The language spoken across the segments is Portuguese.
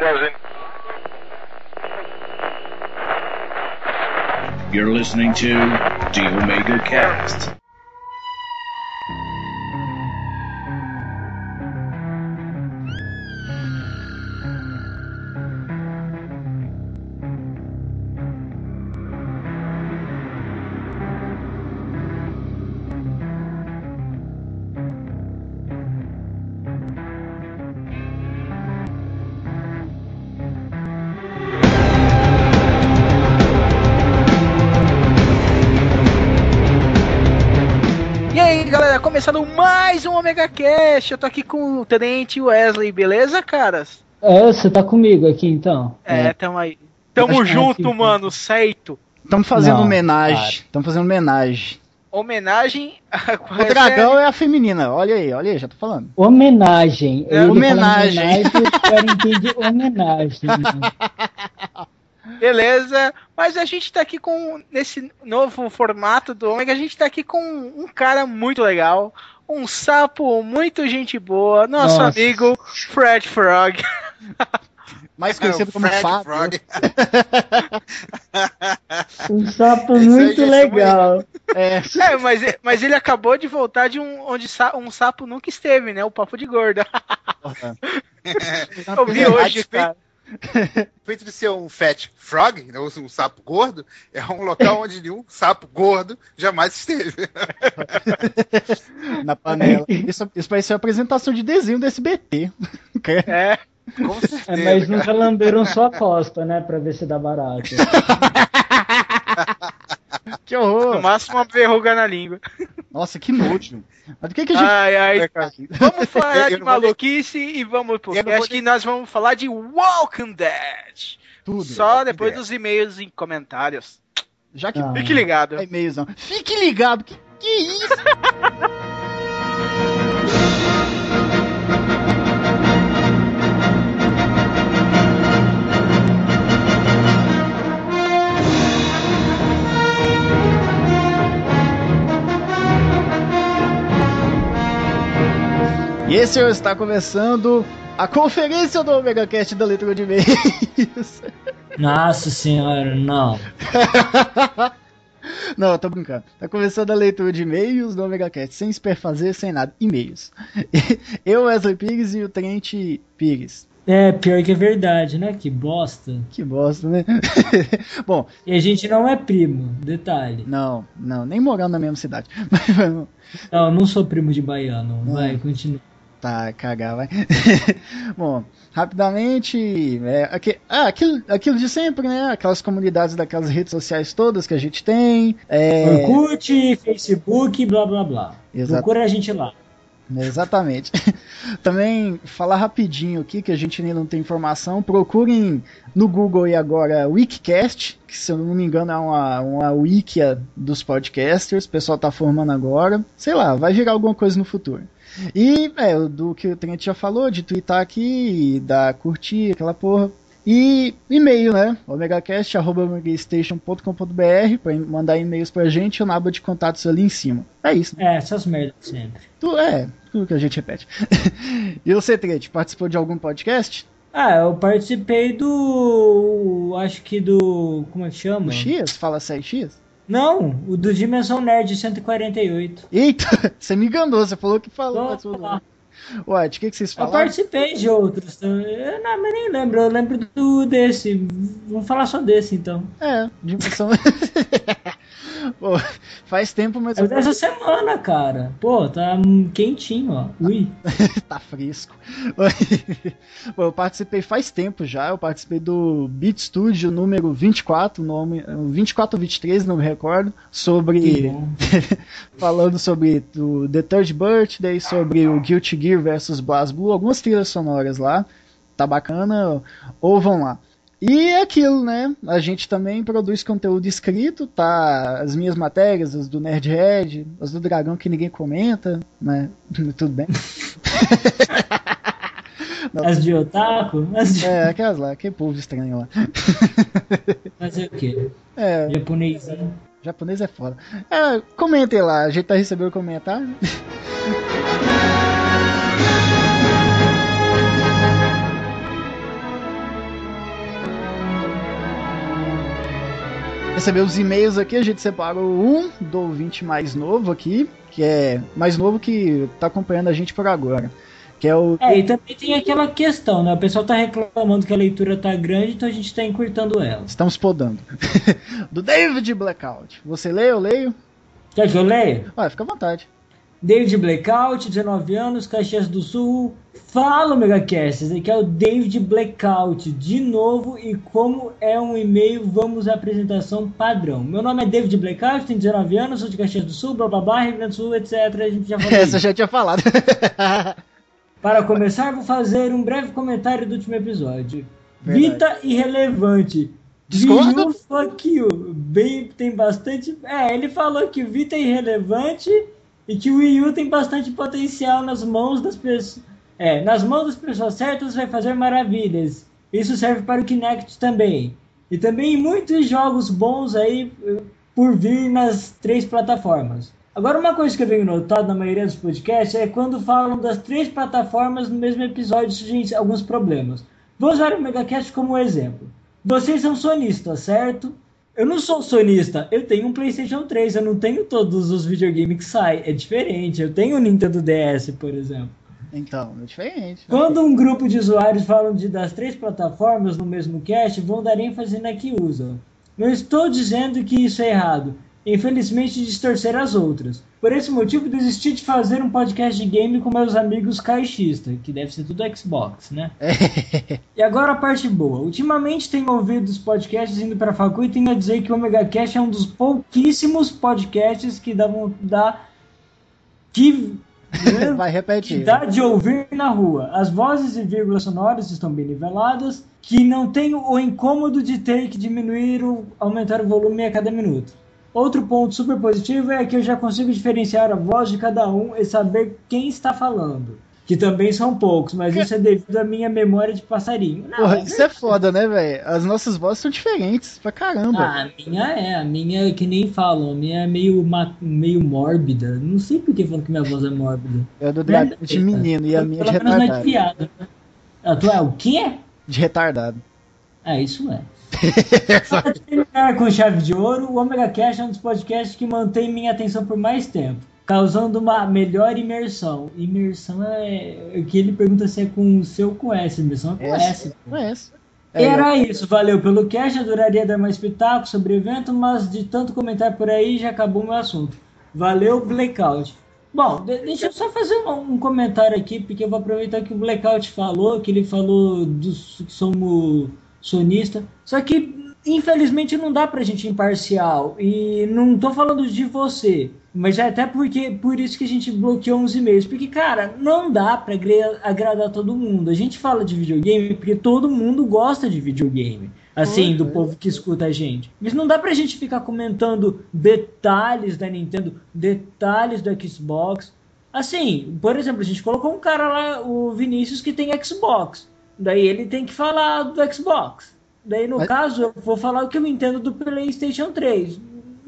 doesn't. You're listening to the Omega Cast. Mais um Omega Cast. Eu tô aqui com o Tenente Wesley, beleza, caras? É, você tá comigo aqui então. É, tamo aí. Tamo junto, aqui, mano, certo. Estamos fazendo Não, homenagem. Estamos fazendo homenagem. Homenagem a O dragão é a feminina. Olha aí, olha aí, já tô falando. Homenagem. É, homenagem. homenagem, cara homenagem. Beleza, mas a gente tá aqui com, nesse novo formato do Omega, a gente tá aqui com um cara muito legal, um sapo muito gente boa, nosso Nossa. amigo Fred Frog. Mais conhecido como Fred Fábio. Frog. Um sapo Esse aí muito legal. É, É, mas, mas ele acabou de voltar de um onde sa- um sapo nunca esteve, né? O papo de gorda. Eu vi hoje, cara. feito de ser um fat frog, né, ou um sapo gordo, é um local onde nenhum sapo gordo jamais esteve. na panela. Isso, isso vai ser a apresentação de desenho do SBT. É. Com certeza. É, mas cara. nunca lamberam sua costa, né? Pra ver se dá barato. que No horror. máximo uma verruga na língua. Nossa, que nojo. Mas do que, que a gente. Ai, ai, cara. Vamos falar Eu de não vou maluquice e vamos pro Eu vou que nós vamos falar de Walking Dead. Tudo. Só depois Dead. dos e-mails e comentários. Já que Ah. Fique ligado. é e-mails, não. Fique ligado. Que, que isso? E esse está começando a conferência do Omega Cast da leitura de e-mails. Nossa senhora, não. Não, tô brincando. Tá começando a leitura de e-mails do Omega Cast, sem se perfazer, sem nada. E-mails. Eu, Wesley Pires e o Tenente Pires. É, pior que é verdade, né? Que bosta. Que bosta, né? Bom, E a gente não é primo, detalhe. não, não, nem morando na mesma cidade. Não, eu não sou primo de baiano. Vai, continua. Tá, cagar, vai. Bom, rapidamente, é, aqui, ah, aquilo, aquilo de sempre, né? Aquelas comunidades daquelas redes sociais todas que a gente tem. É, Orkut, Facebook, blá blá blá. Exato. Procura a gente lá. Exatamente. Também falar rapidinho aqui que a gente ainda não tem informação. Procurem no Google e agora Wikicast, que se eu não me engano é uma, uma wikia dos podcasters. O pessoal tá formando agora. Sei lá, vai virar alguma coisa no futuro. E é, do que o Trent já falou, de twittar aqui, dar curtir, aquela porra. E e-mail, né? omegacast.omegastation.com.br para mandar e-mails pra gente, o naba de contatos ali em cima. É isso, né? É, essas merdas sempre. Tu, é, tudo que a gente repete. e você, Trete, participou de algum podcast? Ah, eu participei do. Acho que do. Como é que chama? O X? Fala 6X? Não, o do Dimensão Nerd 148. Eita, você me enganou, você falou que falou. Ué, de que, que vocês Eu falaram? participei de outros também. Eu não, mas nem lembro. Eu lembro do desse. Vamos falar só desse então. É, dimensão. Pô, faz tempo, mas É dessa semana, cara. Pô, tá quentinho, ó. Ui. tá fresco. Pô, eu participei faz tempo já, eu participei do Beat Studio número 24, nome, 24 ou 23, não me recordo, sobre falando sobre o The Third Birthday, sobre o Guilty Gear versus BlazBlue, algumas trilhas sonoras lá. Tá bacana, ou vão lá. E é aquilo, né? A gente também produz conteúdo escrito, tá? As minhas matérias, as do Nerdhead, as do Dragão que ninguém comenta, né? Tudo bem. Não, As de otaku? As de... é, aquelas lá, aquele povo estranho lá. Fazer o quê? É, Japonesinho. japonês é foda. É, comentem lá, a gente tá recebendo comentário. Receber os e-mails aqui, a gente separou um do ouvinte mais novo aqui, que é mais novo que tá acompanhando a gente por agora. Que é o. É, e também tem aquela questão, né? O pessoal tá reclamando que a leitura tá grande, então a gente tá encurtando ela. Estamos podando. do David Blackout. Você lê, eu leio? Quer que eu leia? Olha, fica à vontade. David Blackout, 19 anos, Caxias do Sul. Fala, Megacast, esse aqui é o David Blackout, de novo, e como é um e-mail, vamos à apresentação padrão. Meu nome é David Blackout, tenho 19 anos, sou de Caxias do Sul, blá blá blá, Rio Grande do Sul, etc. A gente já falou Essa eu já tinha falado. Para começar, vou fazer um breve comentário do último episódio. Verdade. Vita irrelevante. Discordo. Fuck you. Bem, tem bastante. É, ele falou que Vita é irrelevante e que o Wii U tem bastante potencial nas mãos das pessoas. É, nas mãos das pessoas certas vai fazer maravilhas. Isso serve para o Kinect também. E também muitos jogos bons aí eh, por vir nas três plataformas. Agora, uma coisa que eu venho notado na maioria dos podcasts é quando falam das três plataformas no mesmo episódio surgem alguns problemas. Vou usar o Megacast como exemplo. Vocês são sonistas, certo? Eu não sou sonista, eu tenho um PlayStation 3, eu não tenho todos os videogames que saem. É diferente, eu tenho o Nintendo DS, por exemplo. então, é diferente. Quando um grupo de usuários falam de, das três plataformas no mesmo cast, vão dar ênfase na que usam. Não estou dizendo que isso é errado. Infelizmente, distorcer as outras. Por esse motivo, desisti de fazer um podcast de game com meus amigos caixistas, que deve ser tudo Xbox, né? E agora a parte boa. Ultimamente tenho ouvido os podcasts indo para a facu e tenho a dizer que o Omega Cash é um dos pouquíssimos podcasts que dá, dá que Vai repetir. dá de ouvir na rua. As vozes e vírgulas sonoras estão bem niveladas, que não tem o incômodo de ter que diminuir ou aumentar o volume a cada minuto. Outro ponto super positivo é que eu já consigo diferenciar a voz de cada um e saber quem está falando. Que também são poucos, mas isso é devido à minha memória de passarinho. Não, Porra, isso é foda, né, velho? As nossas vozes são diferentes pra caramba. Ah, a minha é, a minha é que nem falam, a minha é meio, meio mórbida. Não sei por que falam que minha voz é mórbida. É do dragão de menino e a minha de Pelo menos não é de retardado. piada. né? A tua é o quê? De retardado. É, isso é. Para terminar com chave de ouro, o Omega Cash é um dos podcasts que mantém minha atenção por mais tempo, causando uma melhor imersão. Imersão é o que ele pergunta se é com C ou com S. Imersão é com S. Não é essa. É, Era isso, valeu pelo cast, adoraria dar mais pitaco sobre o evento, mas de tanto comentar por aí já acabou meu assunto. Valeu, Blackout. Bom, de- deixa eu só fazer um, um comentário aqui, porque eu vou aproveitar que o Blackout falou, que ele falou dos que somos sonista. Só que, infelizmente, não dá pra gente imparcial. E não tô falando de você, mas é até porque por isso que a gente bloqueou uns e-mails. Porque, cara, não dá pra agradar todo mundo. A gente fala de videogame porque todo mundo gosta de videogame. Assim, do Uhum. povo que escuta a gente. Mas não dá pra gente ficar comentando detalhes da Nintendo, detalhes do Xbox. Assim, por exemplo, a gente colocou um cara lá, o Vinícius, que tem Xbox. Daí ele tem que falar do Xbox. Daí, no Mas- caso, eu vou falar o que eu entendo do PlayStation 3.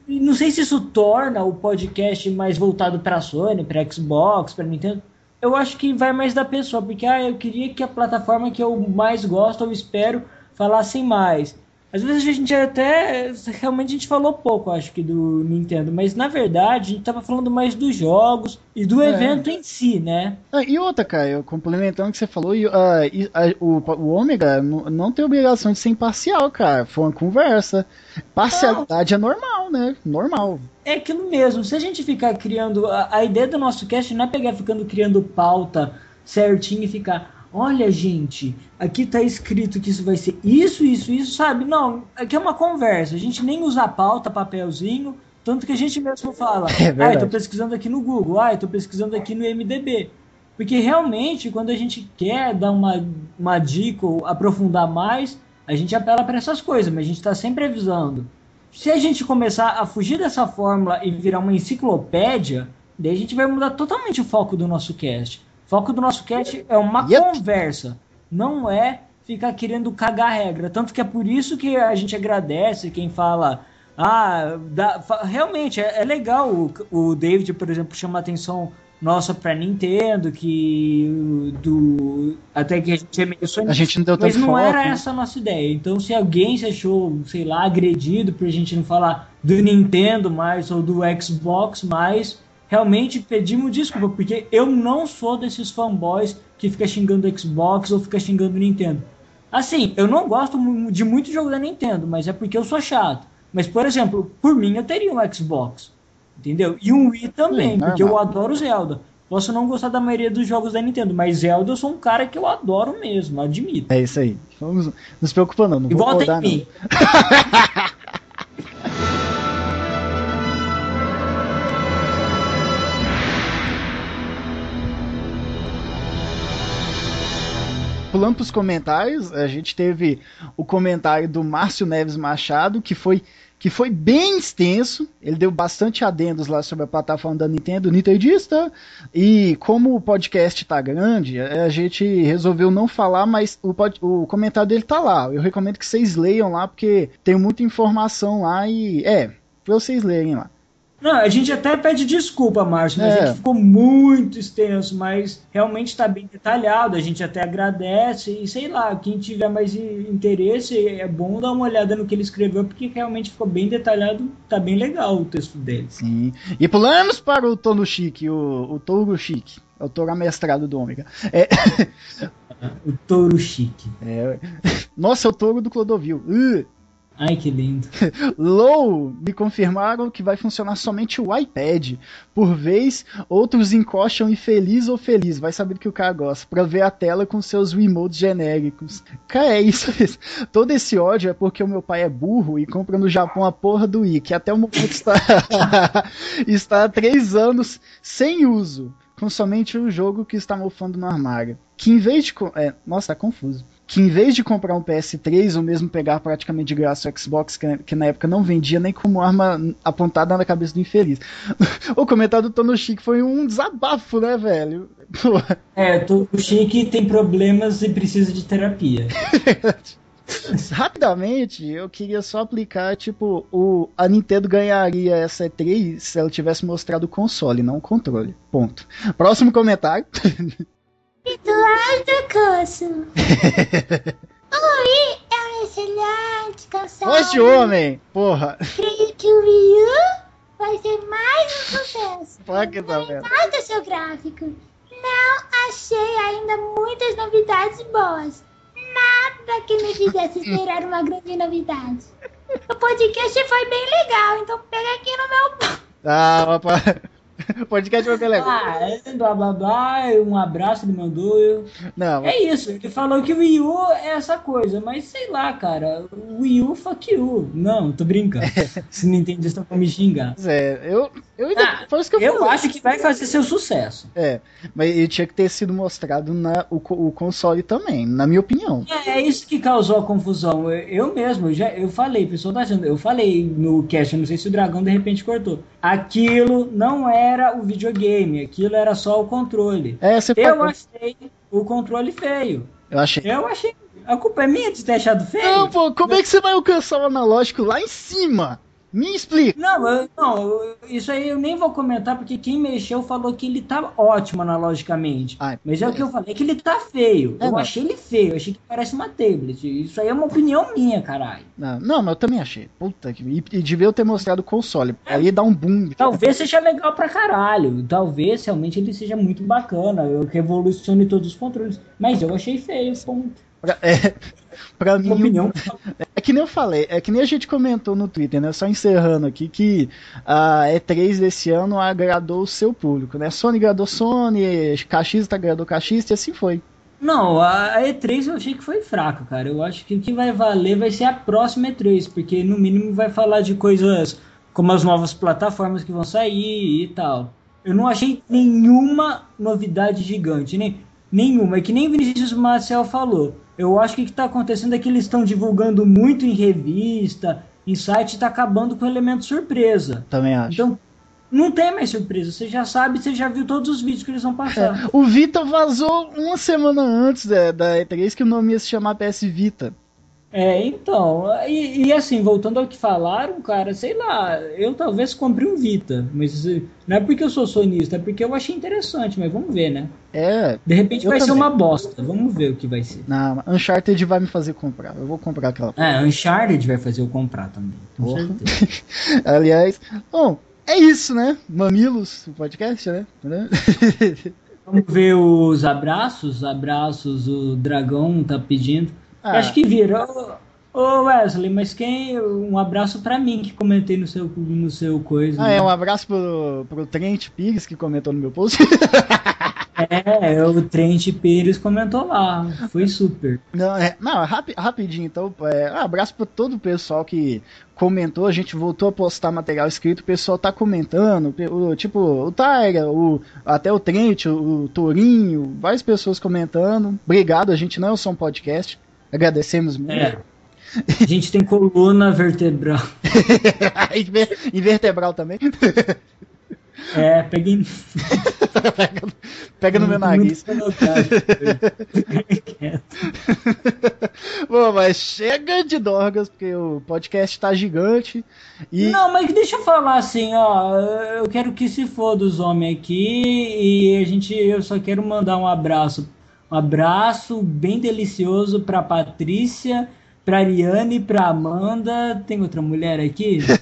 E não sei se isso torna o podcast mais voltado para Sony, para Xbox, para Nintendo. Eu acho que vai mais da pessoa, porque ah, eu queria que a plataforma que eu mais gosto, eu espero, falassem mais. Às vezes a gente até. Realmente a gente falou pouco, acho que, do Nintendo, mas na verdade a gente tava falando mais dos jogos e do É. evento em si, né? Ah, e outra, cara, complementando o que você falou, e, ah, e, ah, o, o Ômega não, não tem obrigação de ser imparcial, cara. Foi uma conversa. Parcialidade é normal, né? Normal. É aquilo mesmo. Se a gente ficar criando. A, a ideia do nosso cast não é pegar ficando criando pauta certinho e ficar. Olha, gente, aqui tá escrito que isso vai ser isso, isso, isso, sabe? Não, aqui é uma conversa. A gente nem usa pauta, papelzinho. Tanto que a gente mesmo fala. É ah, verdade. eu tô pesquisando aqui no Google. Ah, eu tô pesquisando aqui no MDB. Porque realmente, quando a gente quer dar uma, uma dica ou aprofundar mais, a gente apela para essas coisas, mas a gente está sempre avisando. Se a gente começar a fugir dessa fórmula e virar uma enciclopédia, daí a gente vai mudar totalmente o foco do nosso cast. Foco do nosso cast é uma Yep. conversa, não é ficar querendo cagar a regra. Tanto que é por isso que a gente agradece quem fala. Ah, dá- realmente é, é legal o, o David, por exemplo, chamar atenção nossa pra Nintendo, que do até que a gente é meio A gente não deu mas não foco, era né? essa a nossa ideia. Então, se alguém se achou, sei lá, agredido por a gente não falar do Nintendo mais ou do Xbox mais, realmente pedimos desculpa, porque eu não sou desses fanboys que fica xingando Xbox ou fica xingando Nintendo. Assim, eu não gosto de muito jogo da Nintendo, mas é porque eu sou chato. Mas, por exemplo, por mim eu teria um Xbox. Entendeu? E um Wii também, Sim, porque eu adoro Zelda. Posso não gostar da maioria dos jogos da Nintendo, mas Zelda eu sou um cara que eu adoro mesmo, admito. É isso aí. Vamos, não se preocupa não, não E vou volta em mim. Pulando pros comentários, a gente teve o comentário do Márcio Neves Machado, que foi, que foi bem extenso. Ele deu bastante adendos lá sobre a plataforma da Nintendo, Nintendista. E como o podcast tá grande, a gente resolveu não falar, mas o, pod- o comentário dele tá lá. Eu recomendo que vocês leiam lá, porque tem muita informação lá e. É, pra vocês lerem lá. Não, a gente até pede desculpa, Márcio, mas É. é que ficou muito extenso, mas realmente está bem detalhado, a gente até agradece e sei lá, quem tiver mais interesse, é bom dar uma olhada no que ele escreveu, porque realmente ficou bem detalhado, tá bem legal o texto dele. Sim. E pulamos para o Tono Chique, o, o Touro Chique. É o touro amestrado do Ômega. É, O touro chique. é, nossa, é o touro do Clodovil. Uh, Ai, que lindo. Low me confirmaram que vai funcionar somente o iPad. Por vez, outros encostam infeliz ou feliz, vai saber que o cara gosta, pra ver a tela com seus remotes genéricos. Cara, é isso. Todo esse ódio é porque o meu pai é burro e compra no Japão a porra do Wii, que até o momento está, está há três anos sem uso, com somente o jogo que está mofando no armário. Que em vez de. É, nossa, tá confuso que em vez de comprar um PS3 ou mesmo pegar praticamente de graça o Xbox, que, que na época não vendia nem como arma apontada na cabeça do infeliz. o comentário do Tono Chique foi um desabafo, né, velho? É, o touro chique tem problemas e precisa de terapia. Rapidamente, eu queria só aplicar, tipo, o, a Nintendo ganharia essa E3 se ela tivesse mostrado o console, não o controle. Ponto. Próximo comentário. Eduardo Coço. o Wii é um excelente. Voz de homem! Porra! Creio que o Wii U vai ser mais um sucesso. Pra que tá vendo? Seu gráfico. Não achei ainda muitas novidades boas. Nada que me fizesse esperar uma grande novidade. O podcast foi bem legal, então pega aqui no meu. Ah, rapaz. Podcast vai ser legal. Ah, é, blá blá blá, um abraço ele mandou. Eu... Não, É isso, ele falou que o Wii U é essa coisa, mas sei lá, cara, o Wii U fuck you. Não, tô brincando. Se não entende, estão pra me xingar. é, eu, eu ainda. Ah, foi isso que eu, Eu falei. acho que vai fazer seu sucesso. É, mas ele tinha que ter sido mostrado na, o, o console também, na minha opinião. É, é isso que causou a confusão. Eu, eu mesmo, eu já, eu falei, pessoal tá achando, eu falei no cast, eu não sei se o dragão de repente cortou. Aquilo não era o videogame, aquilo era só o controle. É, Eu falou. achei o controle feio. Eu achei. Eu achei. A culpa é minha de ter achado feio? Não, pô, como é que você vai alcançar o analógico lá em cima? Me explica. Não, eu- não, isso aí eu nem vou comentar, porque quem mexeu falou que ele tá ótimo analogicamente. Ai, Mas é o que eu falei, que ele tá feio. É, eu não. achei ele feio, achei que parece uma tablet. Isso aí é uma opinião minha, caralho. Não, não, mas eu também achei. Puta que. E, e devia eu ter mostrado o console. Aí dá um boom. Talvez seja legal pra caralho. Talvez realmente ele seja muito bacana. Eu revolucione todos os controles. Mas eu achei feio, ponto. Pra, é, pra mim, opinião. É que nem eu falei, é que nem a gente comentou no Twitter, né? Só encerrando aqui que a E3 desse ano agradou o seu público, né? Sony agradou Sony, Caxista agradou Caxista e assim foi. Não, a a E3 eu achei que foi fraco, cara. Eu acho que o que vai valer vai ser a próxima E3, porque no mínimo vai falar de coisas como as novas plataformas que vão sair e tal. Eu não achei nenhuma novidade gigante, nem, nenhuma. É que nem Vinícius Marcel falou. Eu acho que o que está acontecendo é que eles estão divulgando muito em revista, em site, e tá acabando com o elemento surpresa. Também acho. Então, não tem mais surpresa. Você já sabe, você já viu todos os vídeos que eles vão passar. O Vita vazou uma semana antes da, da E3 que o nome ia se chamar PS Vita. É, então, e, e assim, voltando ao que falaram, cara, sei lá, eu talvez compre um Vita, mas eh, não é porque eu sou sonista, é porque eu achei interessante, mas vamos ver, né? É. De repente vai ser também. uma bosta, vamos ver o que vai ser. Não, Uncharted vai me fazer comprar. Eu vou comprar aquela. É, Uncharted vai fazer eu comprar também, com. Aliás, bom, é isso, né? Mamilos, o podcast? Né? Vamos ver os abraços, abraços, o dragão tá pedindo. Ah. Acho que viram. Ô ô, Wesley, mas quem. Um abraço pra mim que comentei no seu, no seu coisa. Ah, né? é, um abraço pro, pro Trent Pires que comentou no meu post. É, o Trent Pires comentou lá. Foi super. Não, é, não rapi- rapidinho, então. É, um abraço para todo o pessoal que comentou. A gente voltou a postar material escrito. O pessoal tá comentando. O, tipo, o Tyra, o, até o Trent, o, o Torinho, várias pessoas comentando. Obrigado, a gente não é só um podcast. Agradecemos muito. É. A gente tem coluna vertebral. Inver- Invertebral também. É, peguei. pega, pega no meu nariz. Bom, mas chega de dorgas, porque o podcast tá gigante. E Não, mas deixa eu falar assim, ó. Eu quero que se foda os homens aqui e a gente, eu só quero mandar um abraço, um abraço bem delicioso pra Patrícia, pra Ariane, pra Amanda. Tem outra mulher aqui?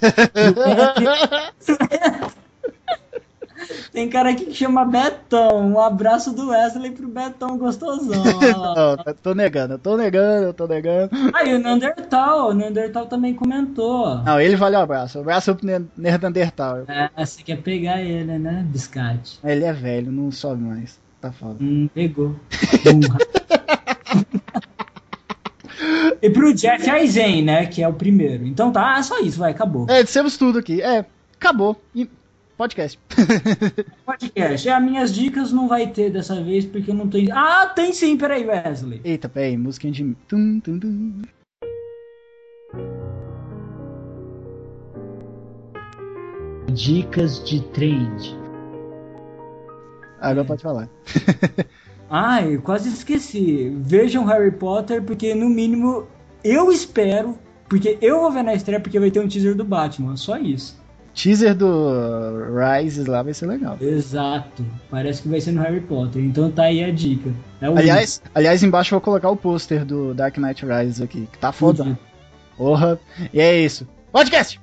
Tem cara aqui que chama Betão. Um abraço do Wesley pro Betão gostosão. Não, eu tô negando, eu tô negando, eu tô negando. Ah, e o Neandertal, o Neandertal também comentou. Não, ele vale o abraço. O abraço pro Ne- Neandertal. É, você quer pegar ele, né, biscate? Ele é velho, não sobe mais. Tá foda. Hum, pegou. E pro Jeff Aizen, né, que é o primeiro. Então tá, é só isso, vai, acabou. É, dissemos tudo aqui. É, acabou. E- Podcast. Podcast. É, as minhas dicas não vai ter dessa vez, porque eu não tenho... Ah, tem sim, peraí, Wesley. Eita, peraí, musiquinha de. Tum, tum, tum. Dicas de trade. Agora pode falar. Ai, quase esqueci. Vejam Harry Potter, porque no mínimo eu espero, porque eu vou ver na estreia, porque vai ter um teaser do Batman, só isso. Teaser do Rises lá vai ser legal. Exato. Parece que vai ser no Harry Potter. Então tá aí a dica. É Aliás, aliás, embaixo eu vou colocar o pôster do Dark Knight Rises aqui, que tá foda. Fudido. Porra. E é isso. Podcast!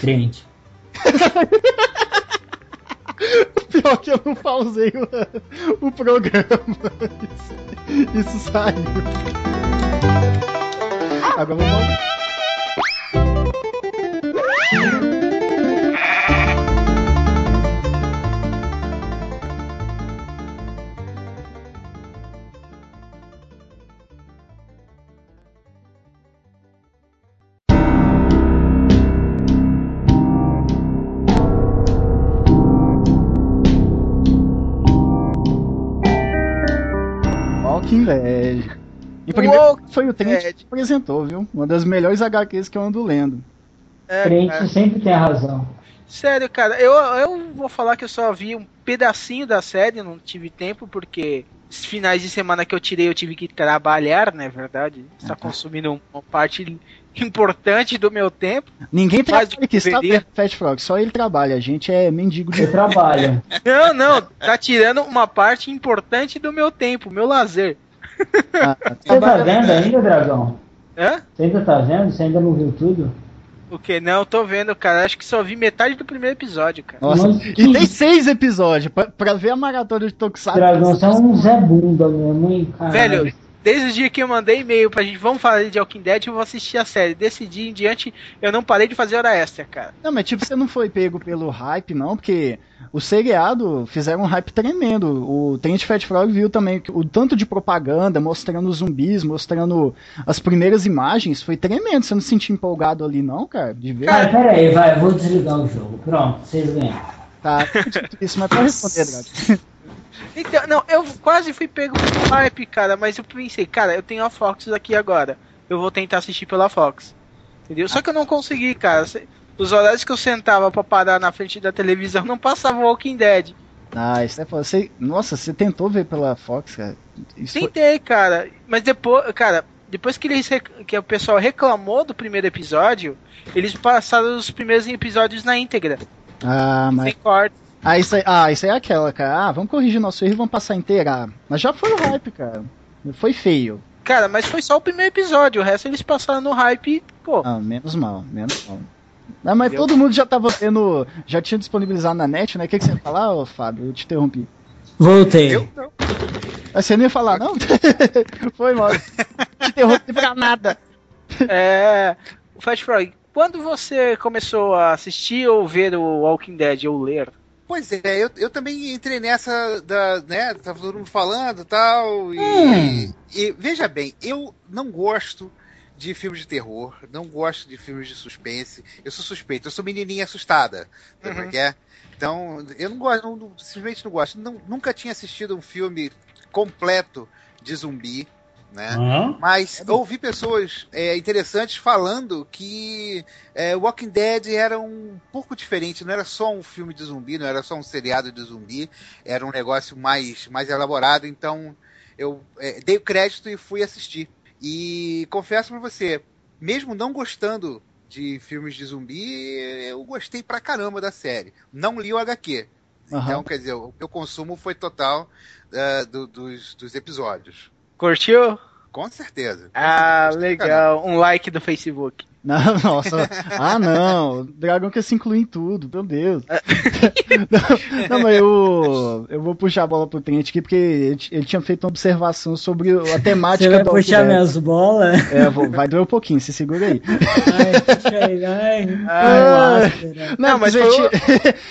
Trent. Pior que eu não pausei o, o programa. Isso, isso saiu. Agora vamos. Walking Dead. E primeiro Walking foi o Trent que apresentou, viu? Uma das melhores HQs que eu ando lendo. É, Trent é. sempre tem razão. Sério, cara, eu, eu vou falar que eu só vi um pedacinho da série, não tive tempo, porque os finais de semana que eu tirei eu tive que trabalhar, não é verdade? Está consumindo uma parte importante do meu tempo. Ninguém Mais trabalha que aqui, está. Fat Frog, só ele trabalha. A gente é mendigo de. Você trabalha. Não, não, tá tirando uma parte importante do meu tempo, meu lazer. Ah, Você tá vendo ainda, Dragão? Hã? Você ainda tá vendo? Você ainda não viu tudo? O que? Não, tô vendo, cara. Acho que só vi metade do primeiro episódio, cara. Nossa, Nossa, e tem seis episódios. Pra, pra ver a maratona de Tokusatsu. Dragão, você é um Zé Bunda mesmo, hein? Caralho. Velho, desde o dia que eu mandei e-mail pra gente, vamos falar de Walking Dead, eu vou assistir a série. Desse dia em diante, eu não parei de fazer hora extra, cara. Não, mas tipo, você não foi pego pelo hype, não, porque o seriado fizeram um hype tremendo. O Trent Fat Frog viu também que o tanto de propaganda, mostrando os zumbis, mostrando as primeiras imagens, foi tremendo. Você não se sentiu empolgado ali, não, cara? De ver? Cara, pera aí, vai, eu vou desligar o jogo. Pronto, vocês ganharam. Tá, isso, mas pode responder, Drago. Então, não, eu quase fui pego pelo hype, cara, mas eu pensei, cara, eu tenho a Fox aqui agora. Eu vou tentar assistir pela Fox. Entendeu? Só que eu não consegui, cara. Os horários que eu sentava pra parar na frente da televisão não passava Walking Dead. Ah, isso é. Você, nossa, você tentou ver pela Fox, cara? Isso foi- Tentei, cara. Mas depois, cara, depois que, eles, que o pessoal reclamou do primeiro episódio, eles passaram os primeiros episódios na íntegra, Ah, mas. sem corte. Ah, isso aí, ah, isso aí é aquela, cara. Ah, vamos corrigir nosso erro e vamos passar inteira. Ah, Mas já foi o hype, cara. Foi feio. Cara, mas foi só o primeiro episódio, o resto eles passaram no hype, pô. Ah, menos mal, menos mal. Não, mas Entendeu? todo mundo já tava tendo. Já tinha disponibilizado na net, né? O que, que você ia falar, ô, Fábio? Eu te interrompi. Voltei. Eu não. Ah, você não ia falar, não? Foi mal. Te interrompi pra nada. É. O Fast Frog, quando você começou a assistir ou ver o Walking Dead ou ler? Pois é, eu, eu também entrei nessa da, né, tava todo mundo falando e tal, e, Hum. e veja bem, eu não gosto de filmes de terror, não gosto de filmes de suspense, eu sou suspeito, eu sou menininha assustada, sabe é que é? Então, eu não gosto, não- simplesmente não gosto, Não- nunca tinha assistido um filme completo de zumbi, né? Ah, Mas eu ouvi pessoas é, interessantes falando que é, Walking Dead era um pouco diferente, não era só um filme de zumbi, não era só um seriado de zumbi, era um negócio mais, mais elaborado, então eu é, dei o crédito e fui assistir. E confesso pra você, mesmo não gostando de filmes de zumbi, eu gostei pra caramba da série. Não li o HQ. Aham. Então, quer dizer, o meu consumo foi total ah, do- dos, dos episódios. Curtiu? Com certeza. Ah, Gostei pra caramba. legal. Um like do Facebook. Não, nossa. Ah, não. O Dragão quer se incluir em tudo, meu Deus. não, não, mas eu, eu vou puxar a bola pro Trent aqui, porque ele, ele tinha feito uma observação sobre a temática Você vai puxar minhas bolas? É, vou- vai doer um pouquinho, se segura aí. Ai, puxa aí, ai. Ah. tão áspera. Não, mas você, tinha,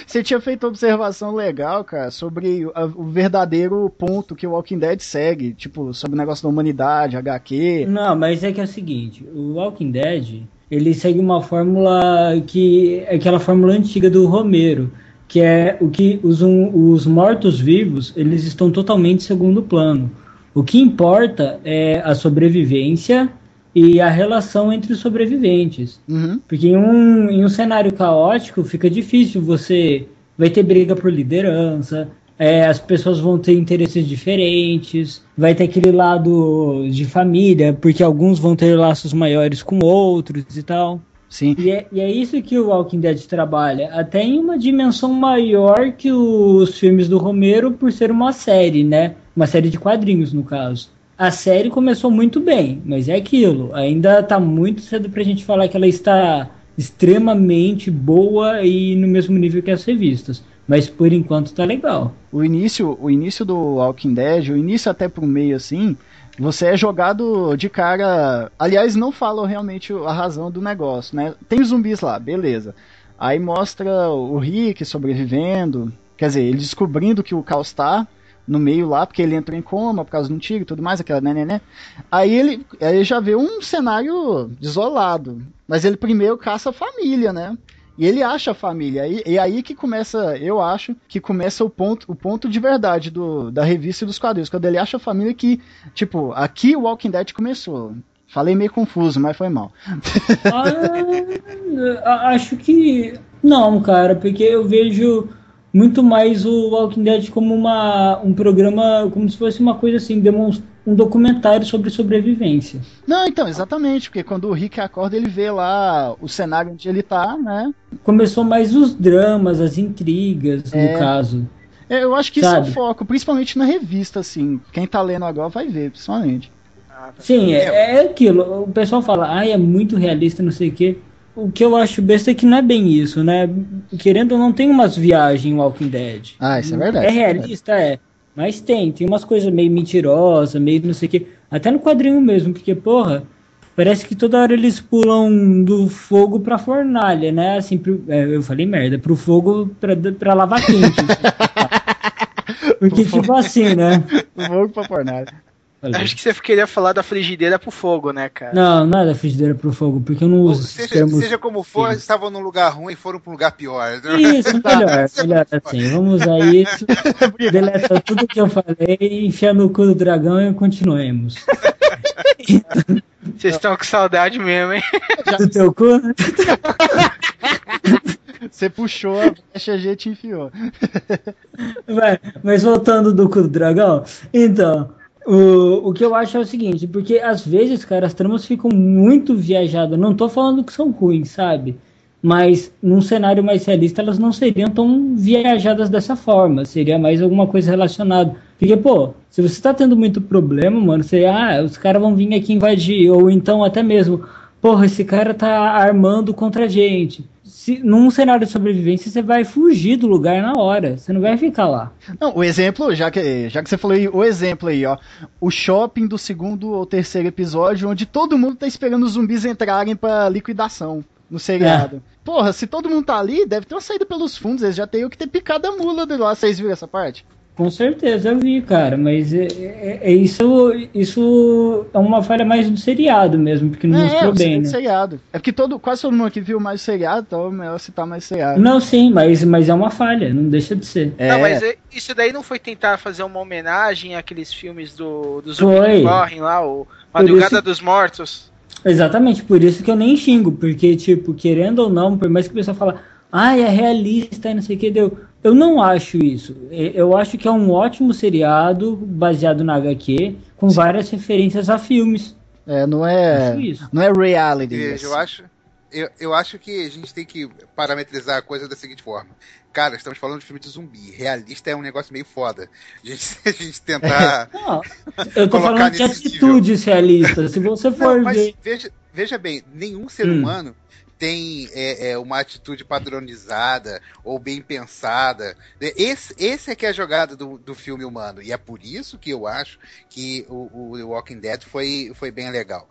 você tinha feito uma observação legal, cara, sobre o, a- o verdadeiro ponto que o Walking Dead segue, tipo, sobre o negócio da humanidade, HQ. Não, mas é que é o seguinte, o Walking Dead, ele segue uma fórmula que é aquela fórmula antiga do Romero, que é o que os, um- os mortos-vivos, eles estão totalmente segundo plano. O que importa é a sobrevivência e a relação entre os sobreviventes. Uhum. Porque em um, em um cenário caótico fica difícil você. Vai ter briga por liderança, é, as pessoas vão ter interesses diferentes, vai ter aquele lado de família, porque alguns vão ter laços maiores com outros e tal. Sim. E é, e é isso que o Walking Dead trabalha, até em uma dimensão maior que os filmes do Romero, por ser uma série, né? Uma série de quadrinhos, no caso. A série começou muito bem, mas é aquilo. Ainda tá muito cedo pra gente falar que ela está extremamente boa e no mesmo nível que as revistas. Mas por enquanto tá legal. O início, o início do Walking Dead, o início até pro meio assim, você é jogado de cara. Aliás, não falam realmente a razão do negócio, né? Tem zumbis lá, beleza. Aí mostra o Rick sobrevivendo, quer dizer, ele descobrindo que o caos tá no meio lá, porque ele entrou em coma por causa de um tiro e tudo mais, aquela né, né, né. Aí ele, aí já vê um cenário desolado. Mas ele primeiro caça a família, né? E ele acha a família. E, e aí que começa, eu acho, que começa o ponto, o ponto de verdade do, da revista e dos quadrinhos. Quando ele acha a família que, tipo, aqui o Walking Dead começou. Falei meio confuso, mas foi mal. Ah, acho que não, cara, porque eu vejo muito mais o Walking Dead como uma, um programa, como se fosse uma coisa assim, demonstra um documentário sobre sobrevivência. Não, então, exatamente, porque quando o Rick acorda, ele vê lá o cenário onde ele tá, né? Começou mais os dramas, as intrigas, É. no caso. É, Eu acho que Sabe? isso é o foco, principalmente na revista, assim. Quem tá lendo agora vai ver, principalmente. Sim, é, é aquilo. O pessoal fala, ai, é muito realista, não sei o quê. O que eu acho besta é que não é bem isso, né? Querendo ou não, tem umas viagens em Walking Dead. Ah, isso é verdade. É realista, é. Mas tem, tem umas coisas meio mentirosas, meio não sei o quê. Até no quadrinho mesmo, porque, porra, parece que toda hora eles pulam do fogo pra fornalha, né? Assim, pro- é, eu falei merda, pro fogo pra, pra lavar quente. porque, tipo assim, né? O fogo pra fornalha. Acho que você queria falar da frigideira pro fogo, né, cara? Não, nada frigideira pro fogo, porque eu não uso Seja, termos. seja como for, eles estavam num lugar ruim e foram para um lugar pior. Isso, melhor, melhor assim. Vamos usar isso, deleta tudo que eu falei, enfia no cu do dragão e continuemos. Vocês estão com saudade mesmo, hein? Do teu cu? Você puxou a brecha, a gente enfiou. Vai, mas voltando do cu do dragão, então, O, o que eu acho é o seguinte, porque às vezes, cara, as tramas ficam muito viajadas. Não tô falando que são ruins, sabe? Mas num cenário mais realista elas não seriam tão viajadas dessa forma. Seria mais alguma coisa relacionada. Porque, pô, se você tá tendo muito problema, mano, você, ah, os caras vão vir aqui invadir. Ou então até mesmo, porra, esse cara tá armando contra a gente. Se, num cenário de sobrevivência, você vai fugir do lugar na hora. Você não vai ficar lá. Não, o exemplo, já que, já que você falou aí, o exemplo aí, ó. O shopping do segundo ou terceiro episódio, onde todo mundo tá esperando os zumbis entrarem pra liquidação no seriado. É. Porra, se todo mundo tá ali, deve ter uma saída pelos fundos. Eles já teriam que ter picado a mula de lá. Vocês viram essa parte? Com certeza eu vi, cara, mas é, é- é isso, isso é uma falha mais do seriado mesmo, porque não é, mostrou o bem, né? seriado. É porque todo, quase todo mundo aqui viu mais o seriado, então é melhor citar mais seriado. Não, sim, mas, mas é uma falha, não deixa de ser. É, Não, mas é- isso daí não foi tentar fazer uma homenagem àqueles filmes do, do zumbi Foi. que correm lá, o Madrugada isso- dos Mortos. Exatamente, por isso que eu nem xingo, porque, tipo, querendo ou não, por mais que o pessoal fala, ah, é realista e não sei o que, deu. Eu não acho isso. E- Eu acho que é um ótimo seriado baseado na HQ, com várias referências a filmes. é, não é. Acho isso. Não é reality. Veja, isso. eu acho, eu, eu acho que a gente tem que parametrizar a coisa da seguinte forma. Cara, estamos falando de filme de zumbi. Realista é um negócio meio foda. A gente, a gente tentar. Não, eu tô falando de nesse atitudes realistas. Se você for Não, mas ver. veja, veja bem, nenhum ser Hum. humano tem é, é, uma atitude padronizada ou bem pensada. Esse, esse é que é a jogada do, do filme humano. E é por isso que eu acho que o, o The Walking Dead foi, foi bem legal.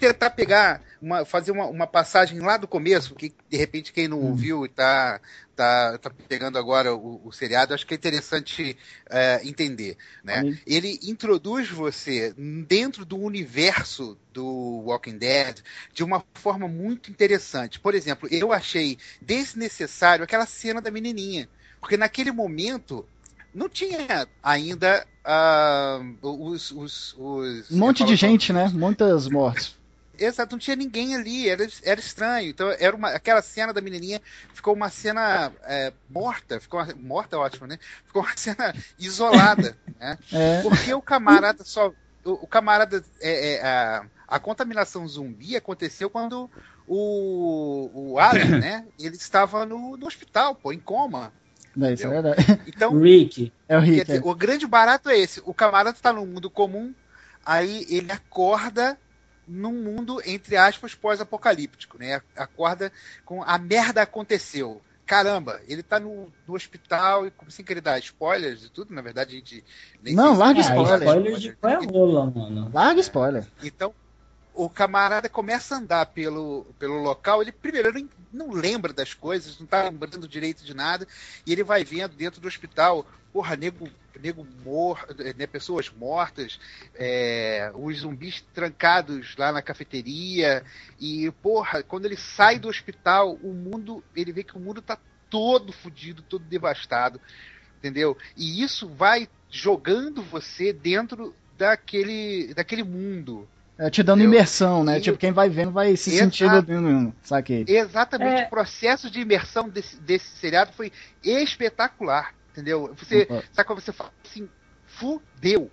Tentar pegar, uma, fazer uma, uma passagem lá do começo, que de repente quem não ouviu e tá, tá, tá pegando agora o, o seriado, acho que é interessante é, entender. Né? Sim. Ele introduz você dentro do universo do Walking Dead de uma forma muito interessante. Por exemplo, eu achei desnecessário aquela cena da menininha, porque naquele momento não tinha ainda ah, os, os, os Um monte eu de gente, né? Muitas mortes. Exato, não tinha ninguém ali, era, era estranho. Então, era uma, aquela cena da menininha ficou uma cena é, morta, ficou uma, morta é ótimo, né? Ficou uma cena isolada, né? É. Porque o camarada só. O, o camarada. É, é, a, a contaminação zumbi aconteceu quando o, o Alan, né? Ele estava no, no hospital, pô, em coma. Não, isso é verdade. Então, Rick. É o Rick. dizer, é. o grande barato é esse. O camarada está no mundo comum, aí ele acorda num mundo, entre aspas, pós-apocalíptico, né? Acorda com a merda aconteceu. Caramba, ele tá no, no hospital e sem querer dar spoilers e tudo, na verdade a gente nem Não, larga spoiler. spoiler de qual é a rola, mano. Larga spoiler. Então, o camarada começa a andar pelo, pelo local, ele primeiro ele não lembra das coisas, não tá lembrando direito de nada, e ele vai vendo dentro do hospital, porra, nego, nego mor, né, pessoas mortas, é, os zumbis trancados lá na cafeteria, e porra, quando ele sai do hospital, o mundo, ele vê que o mundo tá todo fudido, todo devastado, entendeu? E isso vai jogando você dentro daquele, daquele mundo, É, te dando Entendeu? imersão, né? E- Tipo, quem vai vendo vai se Exato. sentindo dentro. Saquei. Exatamente, É. o processo de imersão desse, desse seriado foi espetacular, entendeu? Você, Opa. sabe quando você fala assim, fudeu.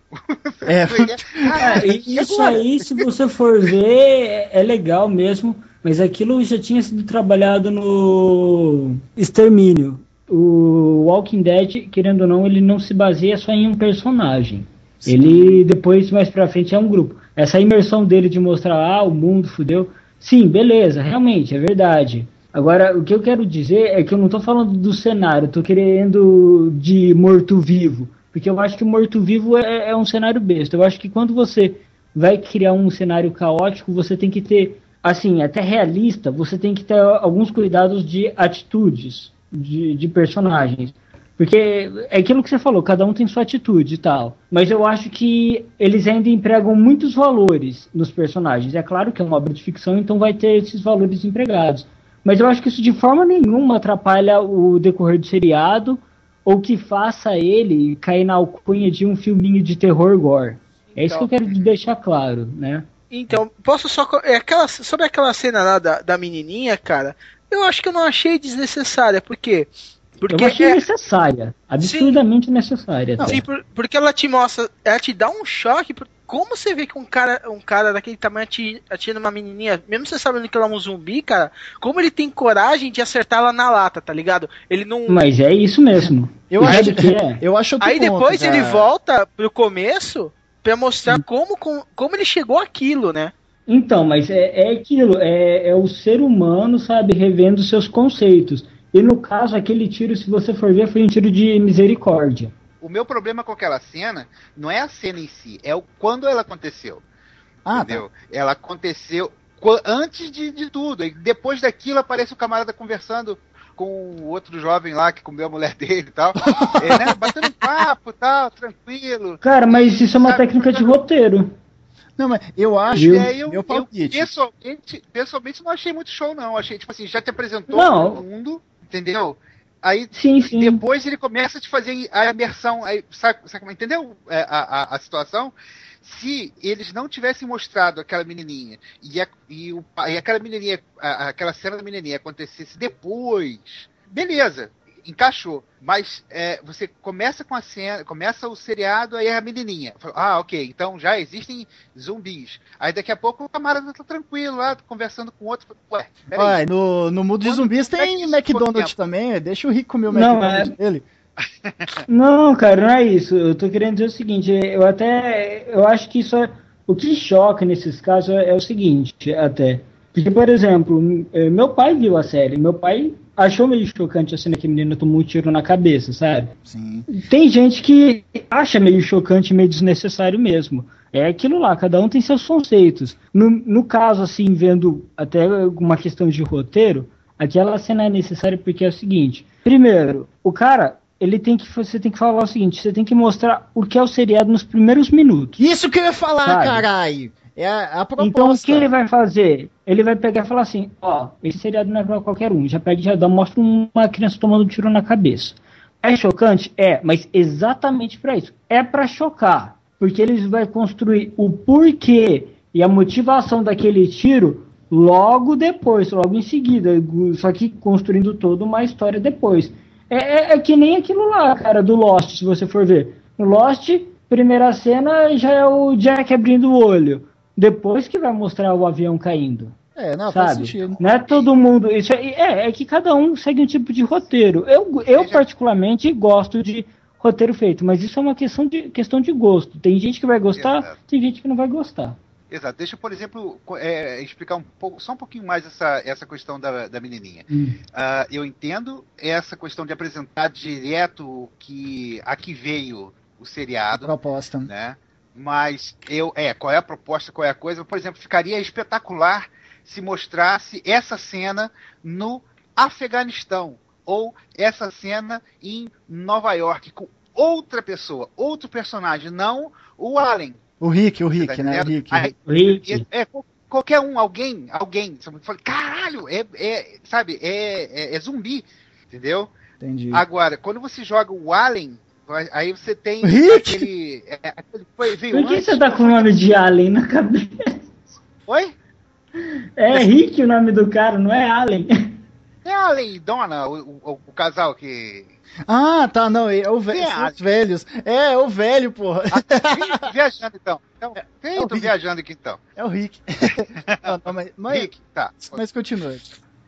É, É, isso aí, se você for ver, é, é legal mesmo, mas aquilo já tinha sido trabalhado no Extermínio. O Walking Dead, querendo ou não, ele não se baseia só em um personagem. Ele depois, mais pra frente, é um grupo. Essa imersão dele de mostrar, ah, o mundo fudeu. Sim, beleza, realmente, é verdade. Agora, o que eu quero dizer é que eu não tô falando do cenário, tô querendo de morto-vivo. Porque eu acho que o morto-vivo é, é um cenário besta. Eu acho que quando você vai criar um cenário caótico, você tem que ter, assim, até realista, você tem que ter alguns cuidados de atitudes de, de personagens. Porque é aquilo que você falou, cada um tem sua atitude e tal. Mas eu acho que eles ainda empregam muitos valores nos personagens. É claro que é uma obra de ficção, então vai ter esses valores empregados. Mas eu acho que isso de forma nenhuma atrapalha o decorrer do seriado ou que faça ele cair na alcunha de um filminho de terror gore. É isso que eu quero deixar claro, né? Então, posso só. É aquela, sobre aquela cena lá da, da menininha, cara, eu acho que eu não achei desnecessária, porque Porque eu achei é- necessária. Absurdamente necessária. até. Sim, por- porque ela te mostra, ela te dá um choque. por- Como você vê que um cara, um cara daquele tamanho ati- atira numa menininha, mesmo você sabendo que ela é um zumbi, cara, como ele tem coragem de acertar ela na lata, tá ligado? Ele não. Mas é isso mesmo. Eu Sabe acho, que é? eu acho Aí ponto, depois ele cara. volta pro começo pra mostrar como, com- como ele chegou àquilo, né? Então, mas é, é aquilo, é, é o ser humano, sabe, revendo seus conceitos. E no caso, aquele tiro, se você for ver, foi um tiro de misericórdia. O meu problema com aquela cena não é a cena em si, é o quando ela aconteceu. Ah, tá. entendeu? Ela aconteceu antes de, de tudo. E depois daquilo aparece o camarada conversando com o outro jovem lá que comeu a mulher dele e tal. é, né? Batendo papo tal, tranquilo. Cara, mas isso é uma Sabe, técnica de roteiro. Não, mas eu acho. Eu, Meu eu palpite. pessoalmente, pessoalmente não achei muito show, não. Achei, tipo assim, já te apresentou Não. o mundo, entendeu? Aí Sim, sim. depois ele começa a te fazer a imersão. Aí, sabe, sabe como- entendeu é, a, a, a situação? Se eles não tivessem mostrado aquela menininha e, a- e, o, e aquela menininha, a- aquela cena da menininha acontecesse depois, beleza, encaixou. Mas é, você começa com a cena, começa o seriado, aí é a menininha. Ah, ok, então já existem zumbis. Aí daqui a pouco o camarada tá tranquilo lá, conversando com outro. Ué, peraí. Olha, no, no mundo de zumbis é tem McDonald's também. Deixa o Rico comer o Não, McDonald's dele. Não, cara, não é isso. Eu tô querendo dizer o seguinte, eu até eu acho que isso é o que choca nesses casos é, é o seguinte, até. Porque, por exemplo, eh, meu pai viu a série, meu pai achou meio chocante a cena que a menina tomou um tiro na cabeça, sabe? Sim. Tem gente que acha meio chocante, meio desnecessário mesmo. É aquilo lá, cada um tem seus conceitos. No, no caso, assim, vendo até uma questão de roteiro, aquela cena é necessária porque é o seguinte: primeiro, o cara, ele tem que. Você tem que falar o seguinte: você tem que mostrar o que é o seriado nos primeiros minutos. Isso que eu ia falar, Sabe? caralho. É a, a proposta. Então, o que ele vai fazer? Ele vai pegar e falar assim: ó, esse seriado não é pra qualquer um. Já pega e já dá, mostra uma criança tomando um tiro na cabeça. É chocante? É, mas exatamente pra isso. É pra chocar. Porque eles vão construir o porquê e a motivação daquele tiro logo depois, logo em seguida. Só que construindo toda uma história depois. É, é- é que nem aquilo lá, cara, do Lost, se você for ver. No Lost, primeira cena já é o Jack abrindo o olho. Depois que vai mostrar o avião caindo. É, não, faz sabe? sentido. Não é todo mundo. Isso é, é, é que cada um segue um tipo de roteiro. Eu, eu particularmente, gosto de roteiro feito, mas isso é uma questão de, questão de gosto. Tem gente que vai gostar, Exato. tem gente que não vai gostar. Exato. Deixa eu, por exemplo, é, explicar um pouco, só um pouquinho mais essa, essa questão da, da menininha. Ah, eu entendo essa questão de apresentar direto que aqui veio o seriado, Proposta. né? Mas eu, é, qual é a proposta, qual é a coisa? Por exemplo, ficaria espetacular se mostrasse essa cena no Afeganistão ou essa cena em Nova York com outra pessoa, outro personagem, não o Allen. O Rick, o tá Rick, né? O? Rick. Aí, Rick, é, é, qual- qualquer um, alguém, alguém. Sabe? Fala, Caralho, é, é, sabe, é, é, é zumbi, entendeu? Entendi. Agora, quando você joga o Alien, vai- aí você tem Rick? aquele. É, aquele foi, veio por que antes, você tá com o nome de Allen na cabeça? Oi? É Rick o nome do cara, não é Allen. É Alien e Donna, o, o- o casal que. Ah, tá, não, é o velho, é? os velhos. É, é o velho, porra. Ah, vem viajando então. então quem é o tô Rick. viajando aqui então? É o Rick. Não, não, mas, mas, Rick, tá. mas continua.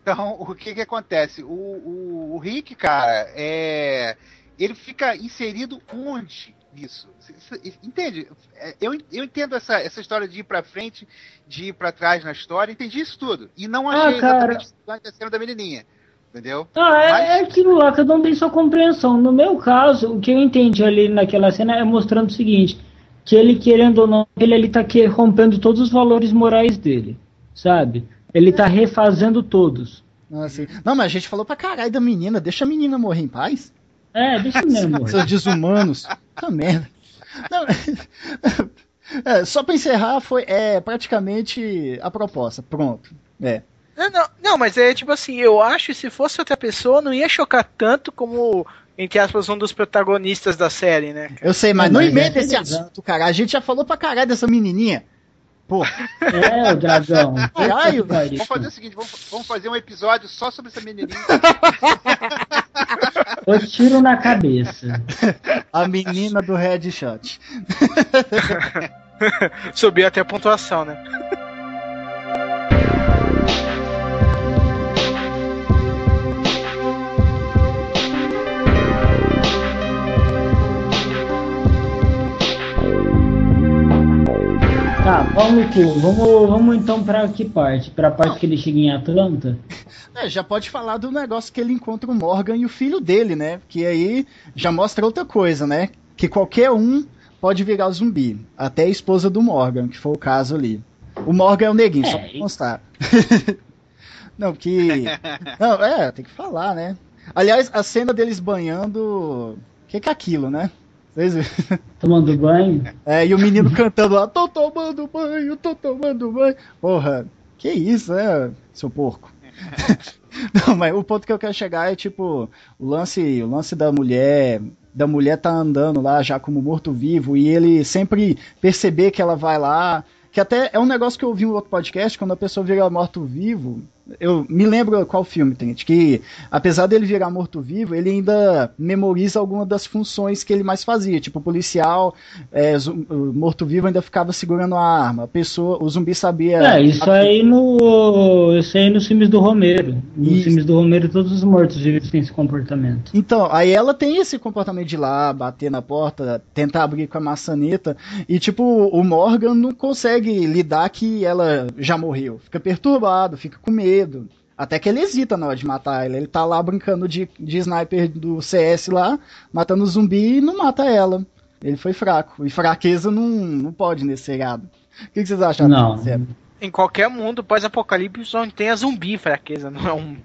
Então, o que que acontece? O, o, o Rick, cara, é, ele fica inserido onde nisso? Entende? É, Eu, eu entendo essa, essa história de ir pra frente, de ir pra trás na história, entendi isso tudo. E não Ah, achei cara. exatamente a cena da menininha. Entendeu? Ah, é, Mas- é aquilo lá, cada um tem sua compreensão. No meu caso, o que eu entendi ali naquela cena é mostrando o seguinte, que ele, querendo ou não, ele, ele tá que, rompendo todos os valores morais dele, sabe? Ele tá refazendo todos. Não, assim, não, mas a gente falou pra caralho da menina. Deixa a menina morrer em paz. É, deixa mesmo. Seus desumanos. Puta merda. Não, é, só pra encerrar, foi é, praticamente a proposta. Pronto. É. Não, não, não, mas é tipo assim, eu acho que se fosse outra pessoa, não ia chocar tanto como, entre aspas, um dos protagonistas da série, né? Eu sei, mas Ah, não mas inventa é esse assunto, cara. A gente já falou pra caralho dessa menininha. Pô, É, o dragão. Caralho. Vamos fazer o seguinte, vamos, vamos fazer um episódio só sobre essa menininha. O tiro na cabeça. A menina do headshot. Subiu até a pontuação, né? Tá, vamos, vamos, vamos então pra que parte? Pra parte que ele chega em Atlanta? É, já pode falar do negócio que ele encontra o Morgan e o filho dele, né? Que aí já mostra outra coisa, né? Que qualquer um pode virar zumbi. Até a esposa do Morgan, que foi o caso ali. O Morgan é o neguinho, só É, pra e- constar. Não, que. Não, é, tem que falar, né? Aliás, a cena deles banhando. O que, que é aquilo, né? Viram? Tomando banho? É, e o menino cantando lá, tô tomando banho, tô tomando banho. Porra, que isso, né, seu porco? Não, mas o ponto que eu quero chegar é tipo, o lance, o lance da mulher, da mulher tá andando lá já como morto-vivo e ele sempre perceber que ela vai lá, que até é um negócio que eu ouvi em um outro podcast, quando a pessoa vira morto-vivo, eu me lembro qual filme tem, que apesar dele virar morto-vivo, ele ainda memoriza alguma das funções que ele mais fazia, tipo policial, é, o morto-vivo ainda ficava segurando a arma, a pessoa, o zumbi sabia. É, isso aí no. Isso aí nos filmes do Romero. Nos Isso. filmes do Romero, todos os mortos-vivos têm esse comportamento. Então, aí ela tem esse comportamento de ir lá, bater na porta, tentar abrir com a maçaneta, e tipo, o Morgan não consegue lidar que ela já morreu. Fica perturbado, fica com medo. Até que ele hesita na hora de matar ela. Ele tá lá brincando de, de sniper do CS lá, matando zumbi e não mata ela. Ele foi fraco. E fraqueza não, não pode nesse seriado. O que, que vocês acharam? Não. Em qualquer mundo pós-apocalipse onde tenha zumbi fraqueza, não é um-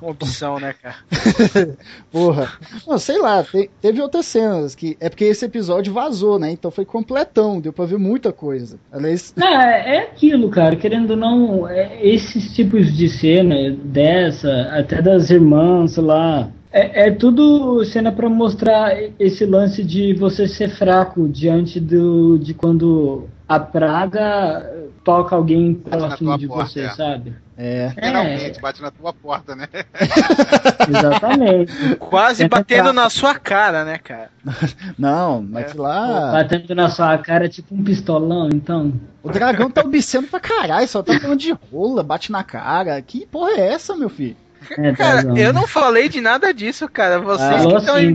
opção, né, cara? Porra. Não, sei lá, te- teve outras cenas que. É porque esse episódio vazou, né? Então foi completão, deu pra ver muita coisa. Aliás, Não, é, é aquilo, cara, querendo ou não, é, esses tipos de cena, dessa, até das irmãs lá, é, é tudo cena pra mostrar esse lance de você ser fraco diante do, de quando a praga toca alguém próximo de porta, você, é. sabe? é. Literalmente, bate na tua porta, né? Exatamente. Quase batendo na sua cara, né, cara? Não, mas É. lá. Batendo na sua cara tipo um pistolão, então. O dragão tá obsceno pra caralho, só tá falando de rola, bate na cara. Que porra é essa, meu filho? É, Cara, eu não falei de nada disso, cara. Vocês Ah, que Falou estão sim,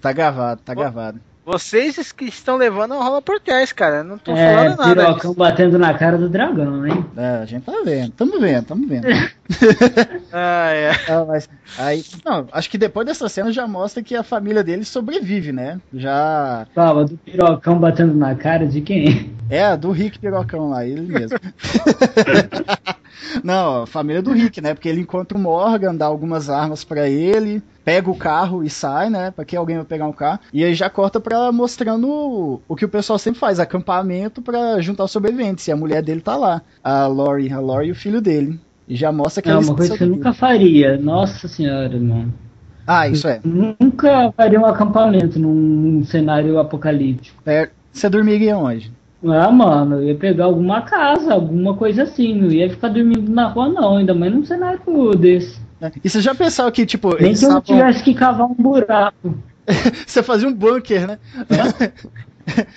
tá gravado, tá gravado. Vocês que estão levando a rola por trás, cara. Não tô É, falando nada pirocão disso. batendo na cara do dragão, hein? É, a gente tá vendo, tamo vendo, tamo vendo. Ah, é. Ah, mas aí, não, acho que depois dessa cena já mostra que a família dele sobrevive, né? Já Fala, do pirocão batendo na cara de quem? é do Rick Pirocão lá, ele mesmo. Não, a família do Rick, né? Porque ele encontra o Morgan, dá algumas armas pra ele, pega o carro e sai, né? Pra que alguém vai pegar um carro. E aí já corta pra mostrando o, que o pessoal sempre faz, acampamento pra juntar os sobreviventes. E a mulher dele tá lá, a Lori, a Lori e o filho dele. E já mostra que É uma coisa que eu nunca faria. Nossa senhora, mano. Ah, isso é. Nunca faria um acampamento num cenário apocalíptico. É, Você dormiria onde? Ah, mano, eu ia pegar alguma casa, alguma coisa assim. Não ia ficar dormindo na rua, não. Ainda mais num cenário desse. E você já pensou que, tipo, Nem eles que eu estavam- tivesse que cavar um buraco. Você fazia um bunker, né?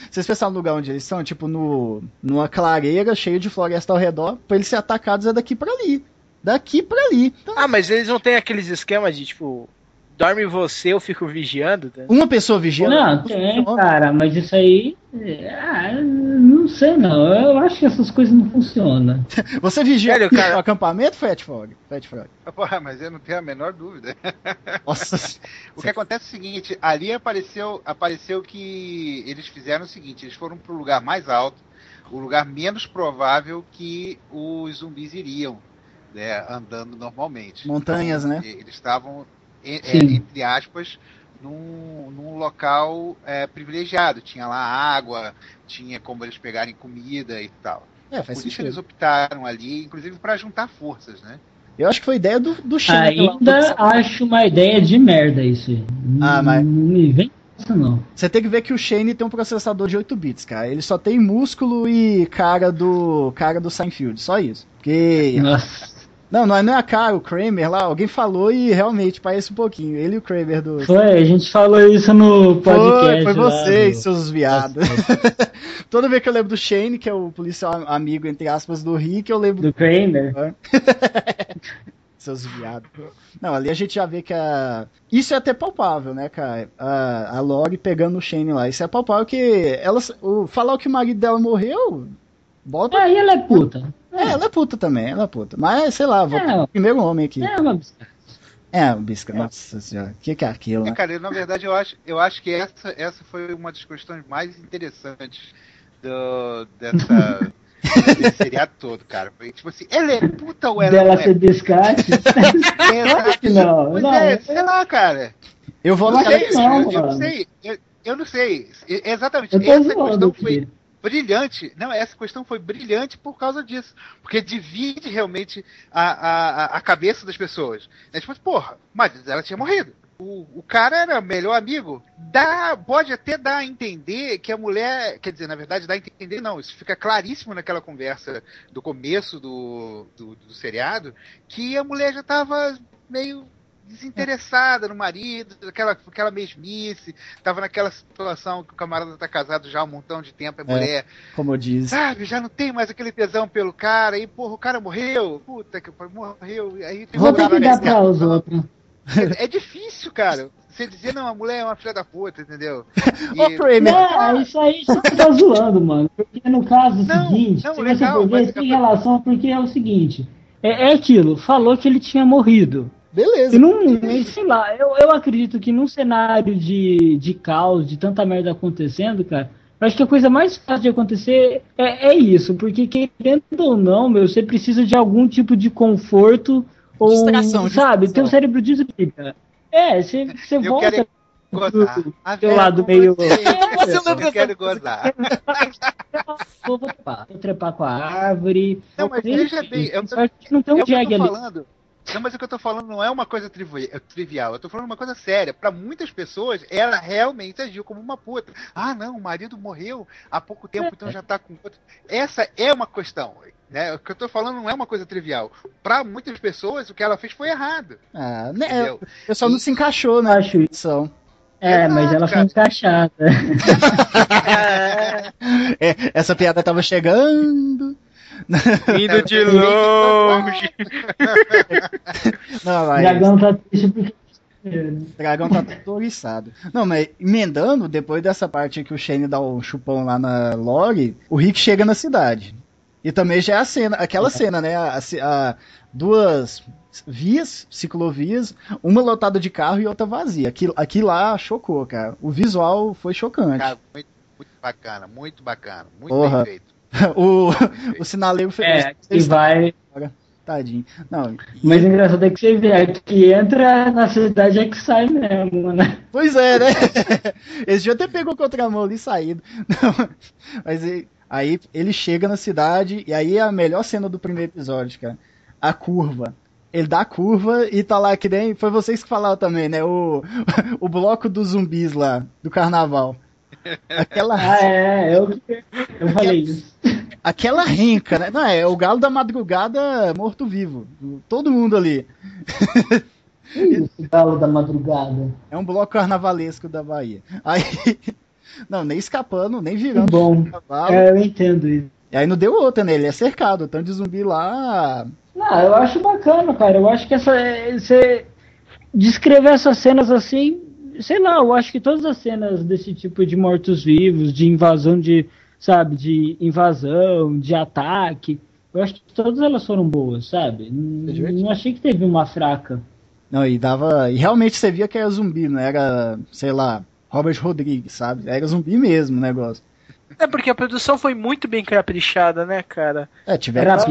Vocês pensaram no lugar onde eles estão? Tipo, no, numa clareira cheia de floresta ao redor, pra eles serem atacados é daqui pra ali. Daqui pra ali. Então, Ah, mas eles não têm aqueles esquemas de tipo, dorme você, eu fico vigiando. Tá? uma pessoa vigiando. Não, tem, cara, mas isso aí. é, Ah, não sei não. Eu acho que essas coisas não funcionam. Você vigia Sério, cara? o acampamento, Fat Frog? Fat Frog. Porra, mas eu não tenho a menor dúvida. Nossa. O que acontece é o seguinte, ali apareceu, apareceu que eles fizeram o seguinte, eles foram para o lugar mais alto, o lugar menos provável que os zumbis iriam, né, andando normalmente. Montanhas, né? E- Eles estavam, é, Sim. entre aspas, num, num local é, privilegiado. Tinha lá água, tinha como eles pegarem comida e tal. É, faz Por isso eles sentido. optaram ali, inclusive para juntar forças, né? Eu acho que foi ideia do, do Shane. lá. Ainda acho uma ideia de merda isso aí. Ah, mas- Não me vem isso, não. Você tem que ver que o Shane tem um processador de 8 bits, cara. Ele só tem músculo e cara do cara do Seinfeld, só isso. Porque Nossa. Não, não é, não é a cara, o Kramer lá, alguém falou e realmente parece um pouquinho. Ele e o Kramer do. Foi, a gente falou isso no podcast. Foi, foi vocês, seus viados. Toda vez que eu lembro do Shane, que é o policial amigo, entre aspas, do Rick, eu lembro Do Kramer. seus viados. Não, ali a gente já vê que a. Isso é até palpável, né, cara? A, a Lori pegando o Shane lá. Isso é palpável que ela. O, falar que o marido dela morreu. Bota. Aí ela é puta. É, ela é puta também, ela é puta. Mas, sei lá, vou É. o primeiro homem aqui. É uma bisca. É, o Bisca, nossa senhora. O que, que é aquilo, É, né? cara, eu, na verdade eu acho, eu acho que essa, essa foi uma das questões mais interessantes do, dessa, desse seriado todo, cara. Foi tipo assim, ela é puta ou ela Dela não é? ser biscate. Exato. que não. Pois não. é, sei lá, cara. Eu vou não, eu, eu não sei. Eu, eu não sei. Exatamente. Eu Essa zoando questão aqui. foi brilhante. Não, essa questão foi brilhante por causa disso. Porque divide realmente a, a, a- cabeça das pessoas. É tipo, porra, mas ela tinha morrido. O, o cara era melhor amigo. Dá, pode até dar a entender que a mulher. Quer dizer, na verdade, dá a entender, não. Isso fica claríssimo naquela conversa do começo do, do, do seriado, que a mulher já estava meio desinteressada no marido, aquela, aquela mesmice, tava naquela situação que o camarada tá casado já há um montão de tempo, a mulher, Como eu disse. sabe, já não tem mais aquele tesão pelo cara, e porra, o cara morreu, puta que pariu, morreu, e aí tem Vou ter que dar pra os outros. É, é difícil, cara. Você dizer, não, a mulher é uma filha da puta, entendeu? Ô, E- Kramer, Não, isso aí você tá zoando, mano. Porque no caso Não, seguinte, não, se legal, você for ver, tem relação, porque é o seguinte. É, é aquilo, falou que ele tinha morrido. Beleza. E não, e sei lá, eu, eu acredito que num cenário de, de caos, de tanta merda acontecendo, cara, eu acho que a coisa mais fácil de acontecer é, é isso, porque querendo ou não, meu, você precisa de algum tipo de conforto ou, Distração, sabe, distração. teu cérebro desliga. É, você, você Eu volta quero gozar. Vera lado meio- você. Não Eu quero gozar. vou trepar, vou trepar com a árvore. Não, mas veja bem, eu- não tem um o que eu jag tô ali. falando. Não, mas o que eu tô falando não é uma coisa é trivial. Eu tô falando uma coisa séria. Pra muitas pessoas, ela realmente agiu como uma puta. Ah, não, o marido morreu há pouco tempo, então já tá com outro. Essa é uma questão. Né? O que eu tô falando não é uma coisa trivial. Pra muitas pessoas, o que ela fez foi errado. Ah, né, Entendeu? o pessoal não se encaixou na Acho isso. edição. É, mas Exato, ela foi encaixada. É, essa piada tava chegando. Vindo de É, longe. Não, O mas dragão tá triste porque. dragão tá todo oriçado. Não, mas emendando, depois dessa parte que o Shane dá o chupão lá na Lori, o Rick chega na cidade. E também já é a cena, aquela cena, né? A, a- duas vias, ciclovias, uma lotada de carro e outra vazia. Aquilo, aquilo lá chocou, cara. O visual foi chocante. Cara, muito, muito bacana, muito bacana, muito Porra. bem feito. o, o sinaleiro fez. É, que vai. Tadinho. Não, Mas o engraçado é que você vê, a que entra na cidade é que sai mesmo, né? Pois é, né? Esse dia até pegou contramão ali e saído. Não, mas aí, aí ele chega na cidade e aí é a melhor cena do primeiro episódio, cara. A curva. Ele dá a curva e tá lá que nem. Foi vocês que falaram também, né? O, o bloco dos zumbis lá, do carnaval. Aquela, Ah, é, eu, eu falei isso. aquela renca, né? Não, é o galo da madrugada morto-vivo. Todo mundo ali. Isso, galo da madrugada. É um bloco carnavalesco da Bahia. Aí. Não, nem escapando, nem virando bom. cavalo. É, eu entendo isso. E aí não deu outra, né? Ele é cercado, tanto de zumbi lá. Não, eu acho bacana, cara. Eu acho que essa. é, Você descrever essas cenas assim, sei lá, eu acho que todas as cenas desse tipo de mortos-vivos, de invasão de. Sabe, de invasão, de ataque, eu acho que todas elas foram boas, sabe? Não, divertido. não achei que teve uma fraca. Não, e dava. E realmente você via que era zumbi, não era, sei lá, Robert Rodrigues, sabe? Era zumbi mesmo o negócio. É porque a produção foi muito bem caprichada, né, cara? É, tiveram. Era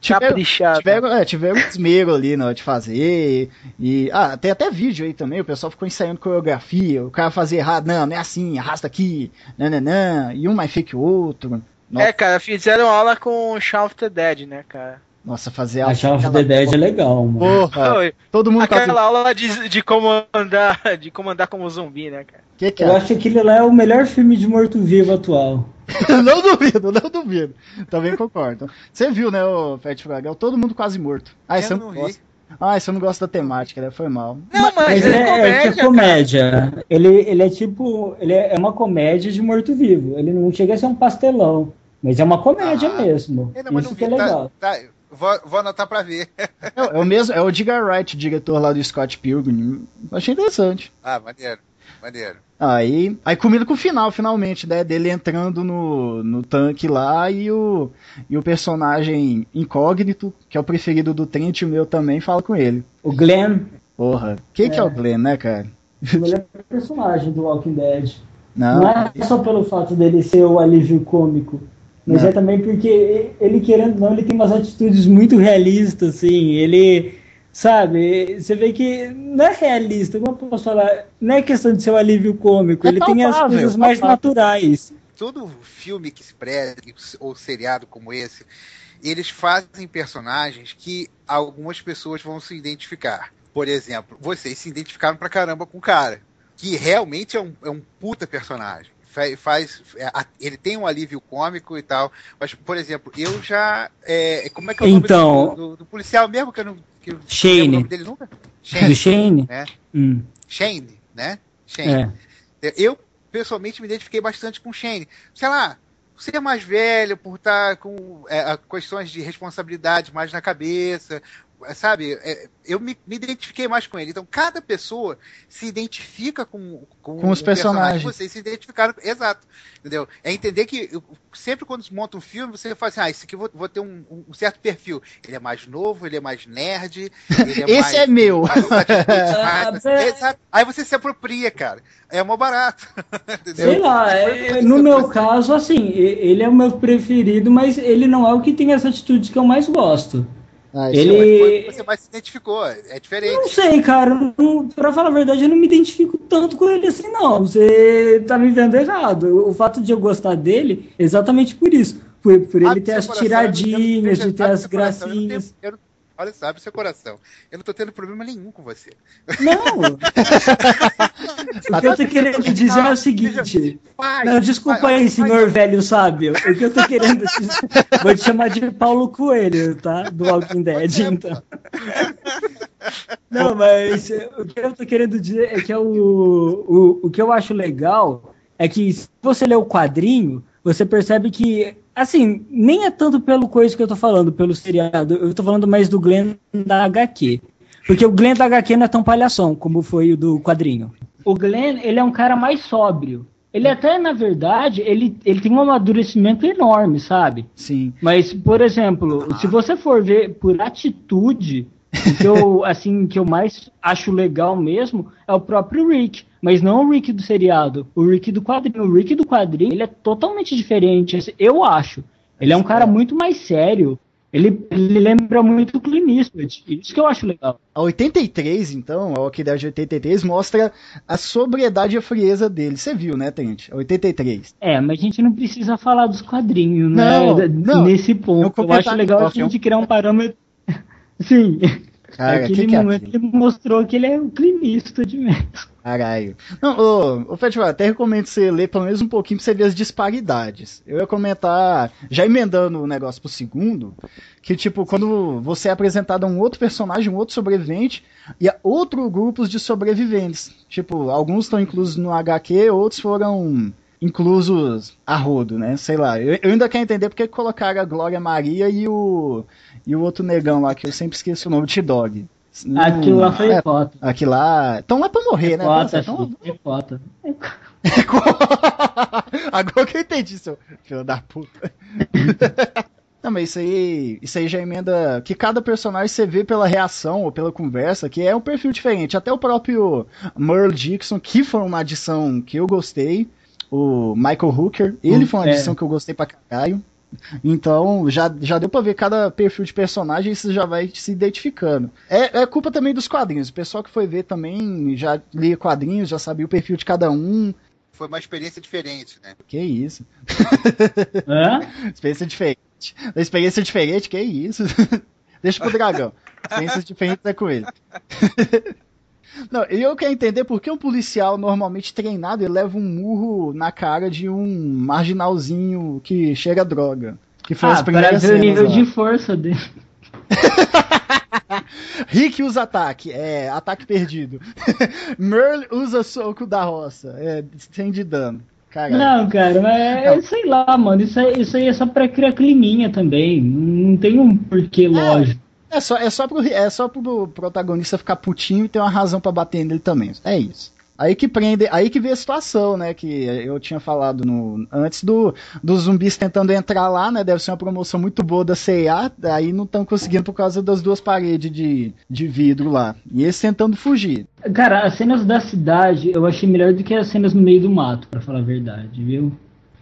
pichada? Tiveram, é, tiveram esmero ali na hora de fazer. E. Ah, tem até vídeo aí também, o pessoal ficou ensaiando coreografia, o cara fazia errado, não, não é assim, arrasta aqui, nananã, e um mais feio que o outro. Nossa, É, cara, fizeram aula com o Shaun of the Dead, né, cara? nossa fazer A Shaun of the Dead é legal, mano. Porra, todo mundo tá. Aquela aula de, de comandar, de comandar como zumbi, né, cara? Que que Eu é? acho que aquele lá é o melhor filme de morto-vivo atual. não duvido, não duvido. Também concordo. Você viu, né, o Fat Fragel? Todo mundo quase morto. Ah, Eu você não não gosta. Ah, você não gosta da temática, né? Foi mal. Não, mas, Mas é, é, é comédia, é cara. comédia. Ele, ele é tipo. Ele é é uma comédia de morto-vivo. Ele não chega a ser um pastelão. Mas é uma comédia Ah. mesmo. Ainda mais Isso não que é vi, tá- legal. tá, vou, vou anotar pra ver. É, é o mesmo, é o Edgar Wright, diretor lá do Scott Pilgrim. Achei interessante. Ah, maneiro, maneiro. Aí, aí combina com o final, finalmente, né? Dele entrando no, no tanque lá e o, e o personagem incógnito, que é o preferido do Trent, o meu também, fala com ele. O Glenn, Porra, quem que é É. o Glenn, né, cara? o melhor personagem do Walking Dead. Não, Não é só pelo fato dele ser o alívio cômico, mas Não. é também porque ele, querendo ou não, ele tem umas atitudes muito realistas, assim. Ele, sabe, você vê que não é realista, como eu posso falar? Não é questão de ser o alívio cômico, É ele tem as coisas mais palpável. naturais. Todo filme que se preze, ou seriado como esse, eles fazem personagens que algumas pessoas vão se identificar. Por exemplo, vocês se identificaram pra caramba com o cara, que realmente é um, é um puta personagem. Fa- Faz, é, a- ele tem um alívio cômico e tal, mas, por exemplo, eu já. é, como é que é o nome Então- do, do- do policial mesmo que eu não. Que Shane. o nome dele nunca? Do Shane? né? Hum, Shane, né? Shane. é. Eu, pessoalmente, me identifiquei bastante com o Shane. Sei lá, ser mais velho, por estar com é, questões de responsabilidade mais na cabeça, é, sabe? É, eu me, me identifiquei mais com ele. Então, cada pessoa se identifica com, com, Com os personagem personagens. que Vocês se identificaram. Exato. Entendeu? É entender que eu- sempre quando se monta um filme, você fala assim: ah, esse aqui eu vou, vou ter um, um certo perfil. Ele é mais novo, ele é mais nerd. Ele é Esse mais, é meu. mais mais- é. Exato. Aí você se apropria, cara. É mó barato. Entendeu? Sei lá, é, no meu caso, assim, ele é o meu preferido, mas ele não é o que tem as atitudes que eu mais gosto. Ah, Ele- é- Foi que você mais se identificou. É diferente. Não sei, cara. Não, pra falar a verdade, eu não me identifico tanto com ele assim, não. Você tá me vendo errado. O fato de eu gostar dele, é exatamente por isso. Por, por ele ter as tiradinhas, de ter as coração, eu não tenho- gracinhas. eu não- Olha só, abre seu coração. Eu não tô tendo problema nenhum com você. Não! o que eu tô querendo dizer é o seguinte. Pai, Não, desculpa pai, aí, pai, senhor velho sábio. O que eu tô querendo dizer. Vou te chamar de Paulo Coelho, tá? Do Walking Dead, então. Não, mas eh, o que eu tô querendo dizer é que é o, o, o que eu acho legal é que se você lê o quadrinho, você percebe que, assim, nem é tanto pelo coisa que eu tô falando, pelo seriado, eu tô falando mais do Glenn da HQ. Porque o Glenn da HQ não é tão palhação como foi o do quadrinho. O Glenn, ele é um cara mais sóbrio. Ele até, na verdade, ele, ele tem um amadurecimento enorme, sabe? Sim. Mas, por exemplo, se você for ver por atitude, o que eu, assim, que eu mais acho legal mesmo é o próprio Rick. Mas não o Rick do seriado, o Rick do quadrinho. O Rick do quadrinho, ele é totalmente diferente, eu acho. Ele é um cara muito mais sério. Ele, ele lembra muito o Clint Eastwood. Isso que eu acho legal. A 83, então, a Walking Dead 83, mostra a sobriedade e a frieza dele. Você viu, né, Tente? A 83. É, mas a gente não precisa falar dos quadrinhos, Não, né? não. Nesse ponto. eu acho comentário legal a gente criar um parâmetro. Sim. Cara, Naquele que que é momento aquilo? ele mostrou que ele é o Clint Eastwood mesmo. Caralho. Não, ô, ô Fetival, até recomendo você ler pelo menos um pouquinho pra você ver as disparidades. Eu ia comentar, já emendando o negócio pro segundo, que tipo, quando você é apresentado a um outro personagem, um outro sobrevivente, e a outro grupos de sobreviventes. Tipo, alguns estão inclusos no HQ, outros foram inclusos a rodo, né? Sei lá. Eu, eu ainda quero entender porque colocaram a Glória Maria e o, e o outro negão lá, que eu sempre esqueço o nome, T-Dog. Aquilo lá foi é, foto. Aquilo lá. Estão lá pra morrer, né? Foto, Pensa, tão- filho, é foto. Agora que eu entendi, seu filho da puta. Não, mas isso aí, isso aí já emenda que cada personagem você vê pela reação ou pela conversa, que é um perfil diferente. Até o próprio Merle Dixon, que foi uma adição que eu gostei. O Michael Hooker, ele Hum, foi uma é. adição que eu gostei pra caralho. Então, já, já deu pra ver cada perfil de personagem e você já vai se identificando. É, é culpa também dos quadrinhos. O pessoal que foi ver também já lia quadrinhos, já sabia o perfil de cada um. Foi uma experiência diferente, né? Que isso. Hã? Experiência diferente. Experiência diferente, que isso? Deixa pro dragão. Experiência diferente é com ele. Não, eu quero entender por que um policial normalmente treinado ele leva um murro na cara de um marginalzinho que chega droga. Que foi as Ah, para primeiras ver o nível lá. de força dele. Rick usa ataque, é, ataque perdido. Merle usa soco da roça, é, sem de dano. Caralho. Não, cara, mas sei lá, mano. Isso aí, isso aí é só pra criar climinha também. Não tem um porquê lógico. É só, é, só pro, é só pro protagonista ficar putinho e ter uma razão pra bater nele também. É isso. Aí que prende, aí que vê a situação, né? Que eu tinha falado no, antes do, dos zumbis tentando entrar lá, né? Deve ser uma promoção muito boa da CIA, aí não estão conseguindo por causa das duas paredes de, de vidro lá. E eles tentando fugir. Cara, as cenas da cidade eu achei melhor do que as cenas no meio do mato, pra falar a verdade, viu?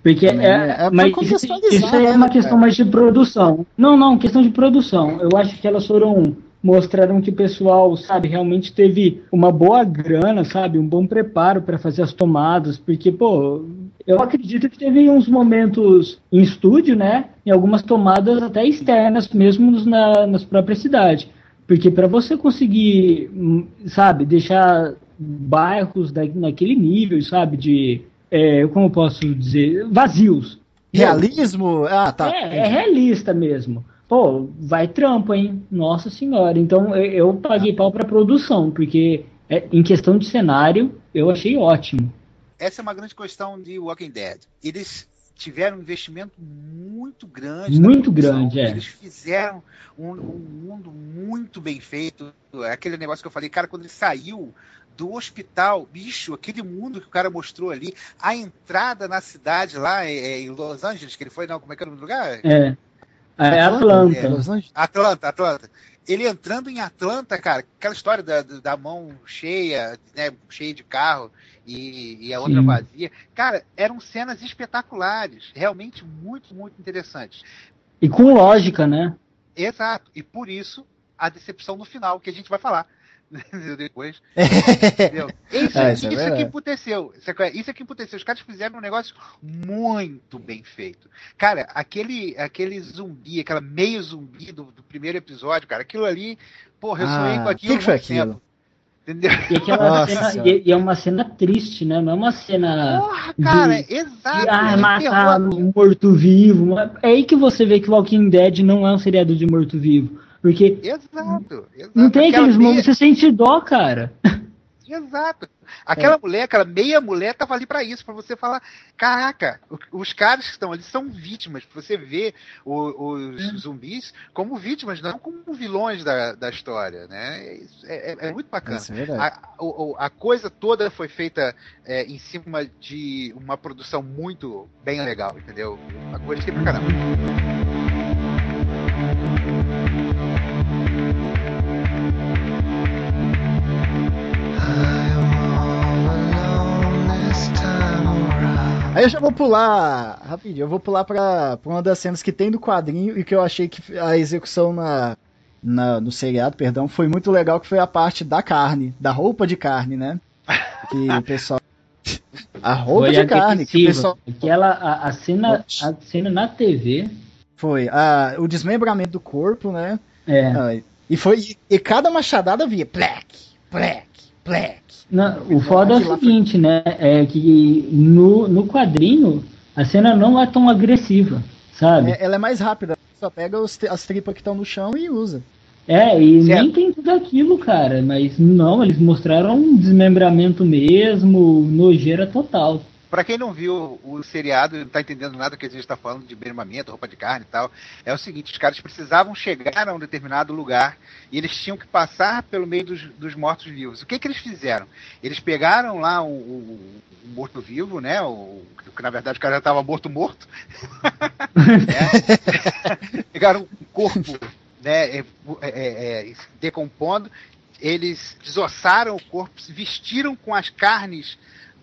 Porque é, é pra mas isso aí é né, uma cara? questão mais de produção. Não, não, questão de produção. Eu acho que elas foram mostraram que o pessoal, sabe, realmente teve uma boa grana, sabe, um bom preparo para fazer as tomadas, porque pô, eu acredito que teve uns momentos em estúdio, né, em algumas tomadas até externas, mesmo na, nas próprias cidades. Porque para você conseguir, hum, sabe, deixar bairros da, naquele nível, sabe, de, é, como eu posso dizer, vazios. Realismo? Ah, tá. É, é realista mesmo. Pô, vai trampo, hein? Nossa senhora. Então eu, eu paguei pau pra produção, porque é, em questão de cenário, eu achei ótimo. Essa é uma grande questão de Walking Dead. Eles tiveram um investimento muito grande. Muito grande, é. Eles fizeram um, um mundo muito bem feito. É Aquele negócio que eu falei, cara, quando ele saiu do hospital, bicho, aquele mundo que o cara mostrou ali, a entrada na cidade lá é, é, em Los Angeles, que ele foi, não, como é que era o nome do lugar? É. É Atlanta, Atlanta. Los Angeles. Atlanta, Atlanta. Ele entrando em Atlanta, cara, aquela história da, da mão cheia, né, cheia de carro e, e a outra Sim. vazia. Cara, eram cenas espetaculares, realmente muito, muito interessantes. E com lógica, né? Exato. E por isso, a decepção no final, que a gente vai falar. Depois. Entendeu? Isso, É, isso isso, é é que emputeceu. Isso é, isso é que emputeceu. Os caras fizeram um negócio muito bem feito. Cara, aquele, aquele zumbi, aquela meio zumbi do, do primeiro episódio, cara, aquilo ali, porra, eu sonhei Ah, com aquilo. que que foi aquilo? tempo. Entendeu? E, aquela Nossa cena, e, e é uma cena triste, né? Não é uma cena Porra, cara, de- exato. de ah, matar um morto-vivo. É aí que você vê que Walking Dead não é um seriado de morto-vivo. Porque Exato, exato. não tem aqueles momentos você sente dó, cara. Exato. Aquela É. mulher, aquela meia mulher tava ali pra isso, pra você falar, caraca, os caras que estão ali são vítimas, você o- os É. zumbis como vítimas, não como vilões da, da história, né? É, é- é- é muito bacana. É. A, o- a coisa toda foi feita é, em cima de uma produção muito bem legal, entendeu? Uma coisa que pra caramba. Aí eu já vou pular, rapidinho, eu vou pular pra, pra uma das cenas que tem do quadrinho e que eu achei que a execução na, na- no seriado, perdão, foi muito legal, que foi a parte da carne, da roupa de carne, né? Que o pessoal... A roupa Foi de carne, que o pessoal... Aquela, a, a cena, a cena na TV. Foi a, o desmembramento do corpo, né? É. Ah, e foi e, e cada machadada via plec, plec, plec. Não, o foda é o foi- seguinte, né? É que no, no quadrinho a cena não é tão agressiva, sabe? É, ela é mais rápida, só pega os- as tripas que estão no chão e usa. É, e Certo. nem tem tudo aquilo, cara. Mas não, eles mostraram um desmembramento mesmo, nojeira total. Pra quem não viu o seriado e não tá entendendo nada que a gente está falando de bermamento, roupa de carne e tal, é o seguinte, os caras precisavam chegar a um determinado lugar e eles tinham que passar pelo meio dos, dos mortos-vivos. O que que eles fizeram? Eles pegaram lá o, o- o morto-vivo, né? O, que na verdade o cara já estava morto-morto. né? Pegaram o corpo né, é, é, é, decompondo, eles desossaram o corpo, se vestiram com as carnes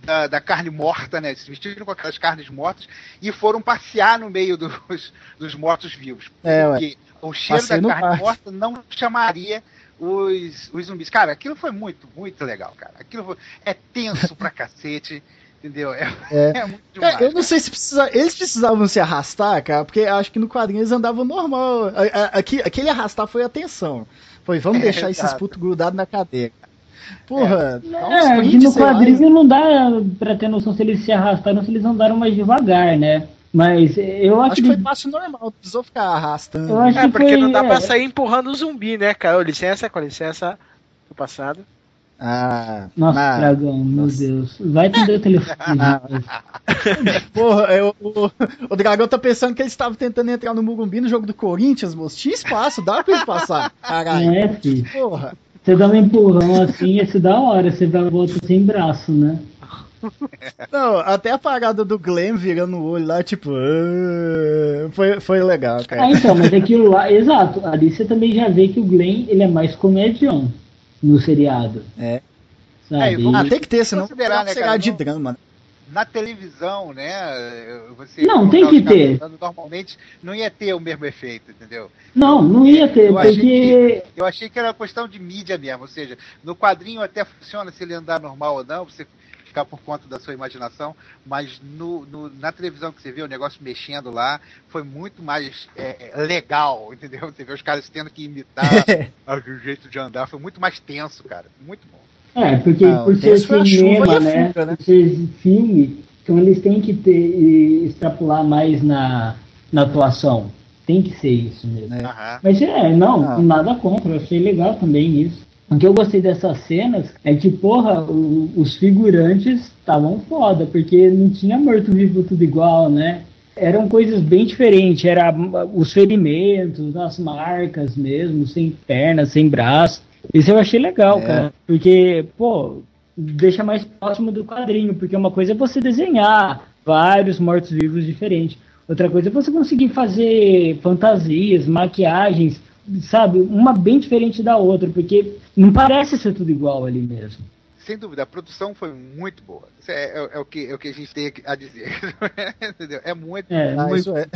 da, da carne morta, né? Se vestiram com aquelas carnes mortas e foram passear no meio dos, dos mortos-vivos. É, ué. Porque o cheiro Passeio da carne parque. morta não chamaria os, os zumbis. Cara, aquilo foi muito, muito legal, cara. Aquilo foi- é tenso pra cacete, entendeu? É, É. é muito demais. Cara, eu não sei se precisa, eles precisavam se arrastar, cara, porque acho que no quadrinho eles andavam normal. Aqui, aquele arrastar foi a tensão. Foi, vamos É, deixar esses putos grudados na cadeira. Porra, dá uns É, que print, no quadrinho não dá pra ter noção se eles se arrastaram ou se eles andaram mais devagar, né? Mas eu acho, Acho que foi passo normal, não precisou ficar arrastando. Eu acho É, que porque foi, não dá é. pra sair empurrando o zumbi, né, cara? Licença, com licença. Do passado. Ah, Nossa, na- dragão, meu Deus. Vai atender o telefone. Porra, eu- o, o Dragão tá pensando que ele estava tentando entrar no Mugumbi no jogo do Corinthians, moço. Tinha espaço, dá pra ele passar. Caralho. é, filho. Porra. Você dá um empurrão assim, esse da hora, você dá volta sem braço, né? Não, até a parada do Glenn virando o olho lá, tipo. "Ah", foi, foi legal, Ah, cara. então, mas aquilo lá, exato, ali você também já vê que o Glenn, ele é mais comedião no seriado. É. Sabe? É, Ah, tem que ter, senão Considerar, não né, será cara, de não- drama. Na televisão, né? Você Não, tem que ter. Normalmente não ia ter o mesmo efeito, entendeu? Não, não ia ter, Eu achei porque. Eu achei que era uma questão de mídia mesmo, ou seja, no quadrinho até funciona se ele andar normal ou não, você ficar por conta da sua imaginação, mas no, no- na televisão que você vê o negócio mexendo lá, foi muito mais é, legal, entendeu? Você vê os caras tendo que imitar o jeito de andar, foi muito mais tenso, cara, muito bom. É, porque Ah, por ser cinema, né? né? Por ser filme, então eles têm que ter e extrapolar mais na, na atuação. Tem que ser isso mesmo. É. Mas é, não, Ah. nada contra, eu achei legal também isso. O que eu gostei dessas cenas é que, porra, o- os figurantes estavam foda, porque não tinha morto-vivo tudo igual, né? Eram coisas bem diferentes, era os ferimentos, as marcas mesmo, sem perna, sem braço. Isso eu achei legal, É. cara, porque, pô, deixa mais próximo do quadrinho, porque uma coisa é você desenhar vários mortos-vivos diferentes. Outra coisa é você conseguir fazer fantasias, maquiagens, sabe? Uma bem diferente da outra, porque não parece ser tudo igual ali mesmo. Sem dúvida, a produção foi muito boa. Isso é, é- é o, que, é o que a gente tem a dizer. Entendeu? É muito. É, Ah, muito, isso é.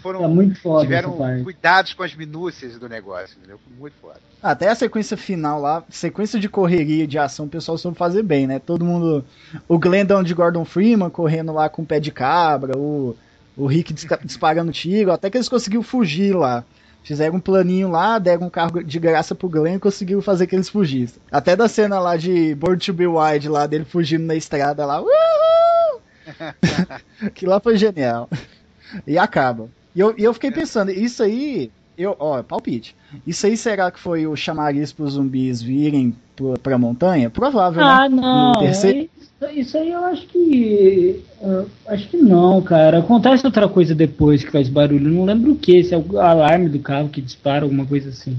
Foram, é muito foda tiveram cuidados com as minúcias do negócio, entendeu? Muito foda. Até a sequência final lá, sequência de correria de ação, o pessoal soube fazer bem, né? Todo mundo. O Glendon de Gordon Freeman correndo lá com o pé de cabra, o, o Rick disparando tiro, até que eles conseguiram fugir lá. Fizeram um planinho lá, deram um carro de graça pro Glenn e conseguiram fazer que eles fugissem. Até da cena lá de Born to Be Wild, lá dele fugindo na estrada lá. Uhul! que lá foi genial. E acaba. E eu, e eu fiquei pensando, isso aí. Eu, ó, palpite. Isso aí será que foi o chamariz pros zumbis virem pro, pra montanha? Provável, Ah, né? não. Terceiro- Isso, isso aí eu acho que. acho que não, cara. Acontece outra coisa depois que faz barulho. Não lembro o que, se é o alarme do carro que dispara, alguma coisa assim.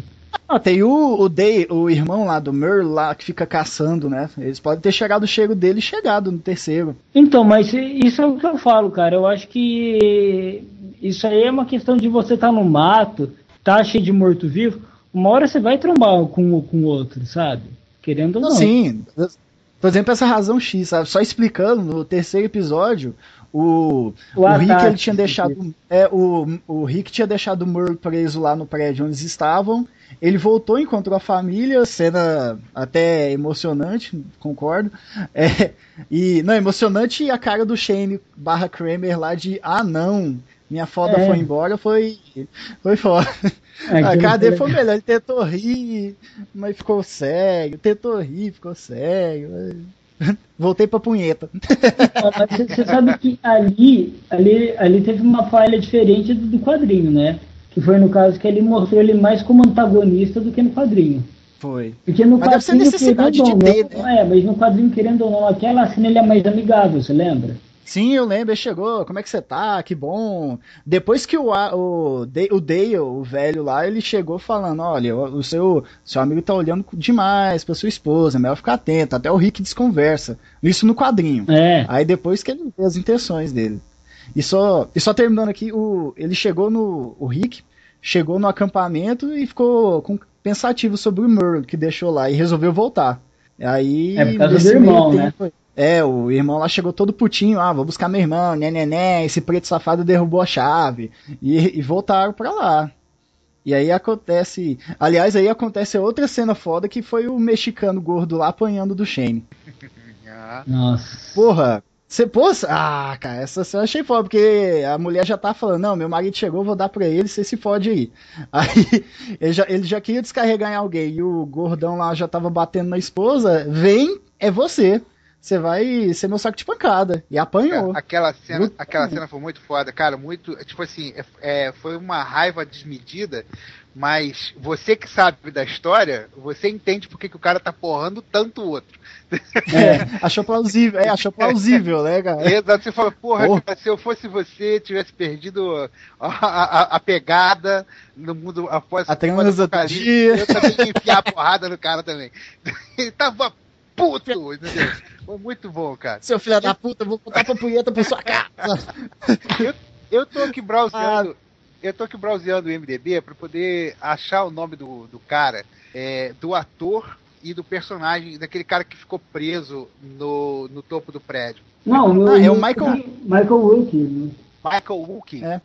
Ah, tem o, o Day, o irmão lá do Merle lá que fica caçando, né? Eles podem ter chegado o cheiro dele chegado no terceiro. Então, mas isso é o que eu falo, cara. Eu acho que isso aí é uma questão de você estar no mato, tá cheio de morto-vivo. Uma hora você vai trombar com com o outro, sabe? Querendo ou não. Sim. Por exemplo, essa razão X, sabe? Só explicando, no terceiro episódio, o, O o, Rick ele tinha deixado. É, o, o Rick tinha deixado o Merle preso lá no prédio onde eles estavam. Ele voltou, encontrou a família, cena até emocionante, concordo. É, e, não, emocionante a cara do Shane barra Kramer lá de ah não, minha foda É. foi embora, foi. Foi foda. É, A dele foi melhor, ele tentou rir, mas ficou sério, tentou rir, ficou sério. Voltei pra punheta. Mas Você sabe que ali, ali, ali teve uma falha diferente do, do quadrinho, né? Que foi no caso que ele mostrou ele mais como antagonista do que no quadrinho. Foi. Porque no Mas deve ser quadrinho, necessidade de ter, né? é, mas no quadrinho, querendo ou não, aquela cena ele é mais amigável, você lembra? Sim, eu lembro, ele chegou, como é que você tá? Que bom. Depois que o, o, o Dale, o velho lá, ele chegou falando, olha, o seu, seu amigo tá olhando demais pra sua esposa, é melhor ficar atento, até o Rick desconversa. Isso no quadrinho. É. Aí depois que ele vê as intenções dele. E só, e só terminando aqui, o, ele chegou no. O Rick chegou no acampamento e ficou com- pensativo sobre o Merle que deixou lá e resolveu voltar. Aí. É por causa do irmão, meio né? É, o irmão lá chegou todo putinho, ah, vou buscar meu irmão, né, né, né, esse preto safado derrubou a chave. E, e voltaram pra lá. E aí acontece. Aliás, aí acontece outra cena foda que foi o mexicano gordo lá apanhando do Shane. Nossa. Porra, Você pôs? Ah, cara, essa eu achei foda, porque a mulher já tá falando, não, meu marido chegou, vou dar pra ele, você se fode aí. Aí ele já, ele já queria descarregar em alguém, e o gordão lá já tava batendo na esposa, vem, é você. Você vai ser meu saco de pancada. E apanhou. Aquela cena, Puta aquela cena foi muito foda, cara, muito, tipo assim, é- é, foi uma raiva desmedida, mas você que sabe da história, você entende por que o cara tá porrando tanto o outro. É, achou plausível, é, achou plausível, né, cara? Exato, você fala, porra, Porra. cara, se eu fosse você, tivesse perdido a, a- a pegada no mundo após A transa do eu também ia enfiar a porrada no cara também. Ele tava puto, entendeu? Foi muito bom, cara. Seu filho da puta, eu vou botar pra punheta pra sua casa. Eu tô aqui Ah. browseando, eu tô aqui browseando o MDB pra poder achar o nome do, do cara, é, do ator e do personagem, daquele cara que ficou preso no, no topo do prédio. Não, no, Ah, é o Michael- Michael Rookie. Michael Wookie. É.